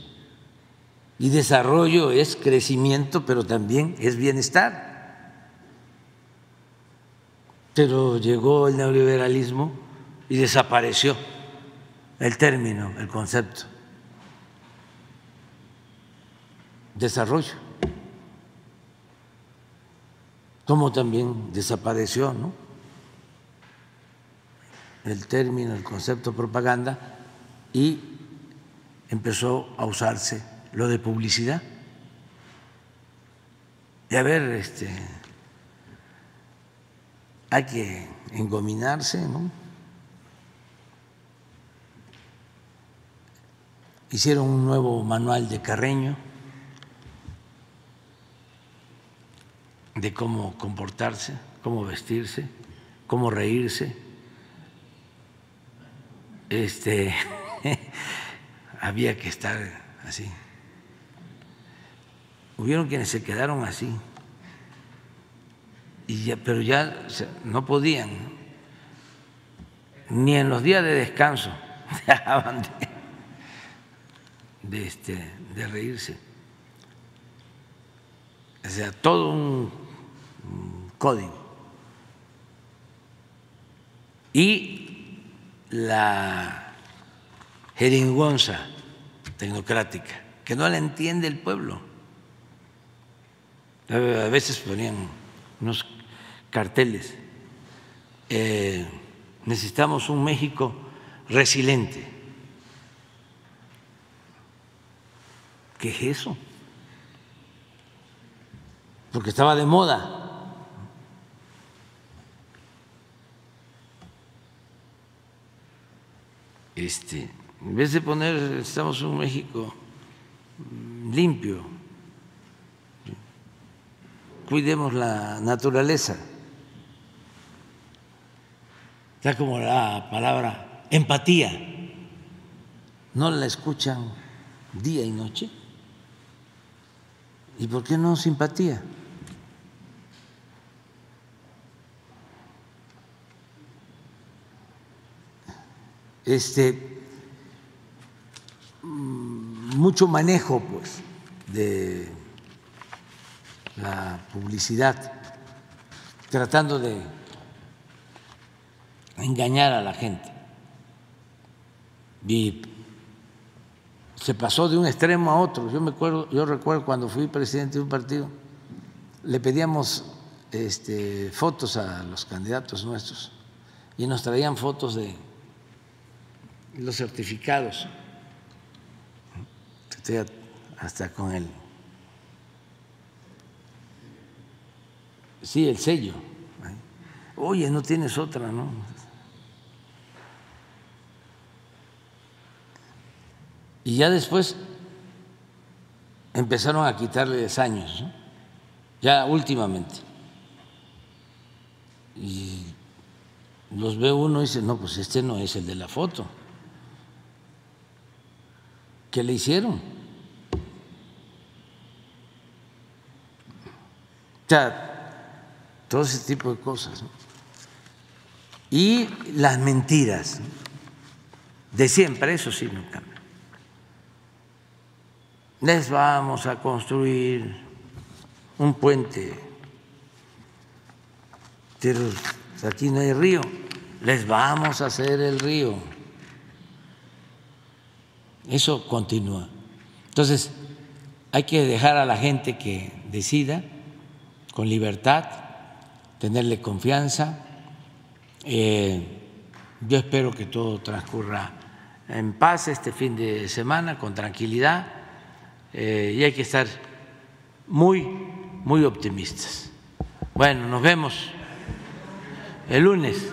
Y desarrollo es crecimiento, pero también es bienestar. Pero llegó el neoliberalismo y desapareció el término, el concepto. Desarrollo. Como también desapareció ¿no? el término, el concepto propaganda y empezó a usarse lo de publicidad. Y a ver, este, hay que engominarse, ¿no? Hicieron un nuevo manual de Carreño de cómo comportarse, cómo vestirse, cómo reírse. Este [laughs] había que estar así. Hubieron quienes se quedaron así, y ya, pero ya no podían, ni en los días de descanso [laughs] dejaban de, este, de reírse. O sea, todo un código. Y la jeringonza tecnocrática, que no la entiende el pueblo. A veces ponían unos carteles. Eh, necesitamos un México resiliente. ¿Qué es eso? Porque estaba de moda. Este, en vez de poner estamos un México limpio, cuidemos la naturaleza. Está como la palabra empatía. ¿No la escuchan día y noche? ¿Y por qué no simpatía? Este mm, mucho manejo pues de la publicidad, tratando de engañar a la gente. Se pasó de un extremo a otro. Yo me acuerdo, yo recuerdo cuando fui presidente de un partido, le pedíamos este, fotos a los candidatos nuestros y nos traían fotos de los certificados. hasta con él Sí, el sello. Oye, no tienes otra, ¿no? Y ya después empezaron a quitarle años, ¿no? ya últimamente. Y los ve uno y dice, no, pues este no es el de la foto. ¿Qué le hicieron? O todo ese tipo de cosas. Y las mentiras de siempre, eso sí no cambia. Les vamos a construir un puente, pero aquí no hay río, les vamos a hacer el río. Eso continúa. Entonces, hay que dejar a la gente que decida con libertad tenerle confianza. Eh, yo espero que todo transcurra en paz este fin de semana, con tranquilidad, eh, y hay que estar muy, muy optimistas. Bueno, nos vemos el lunes.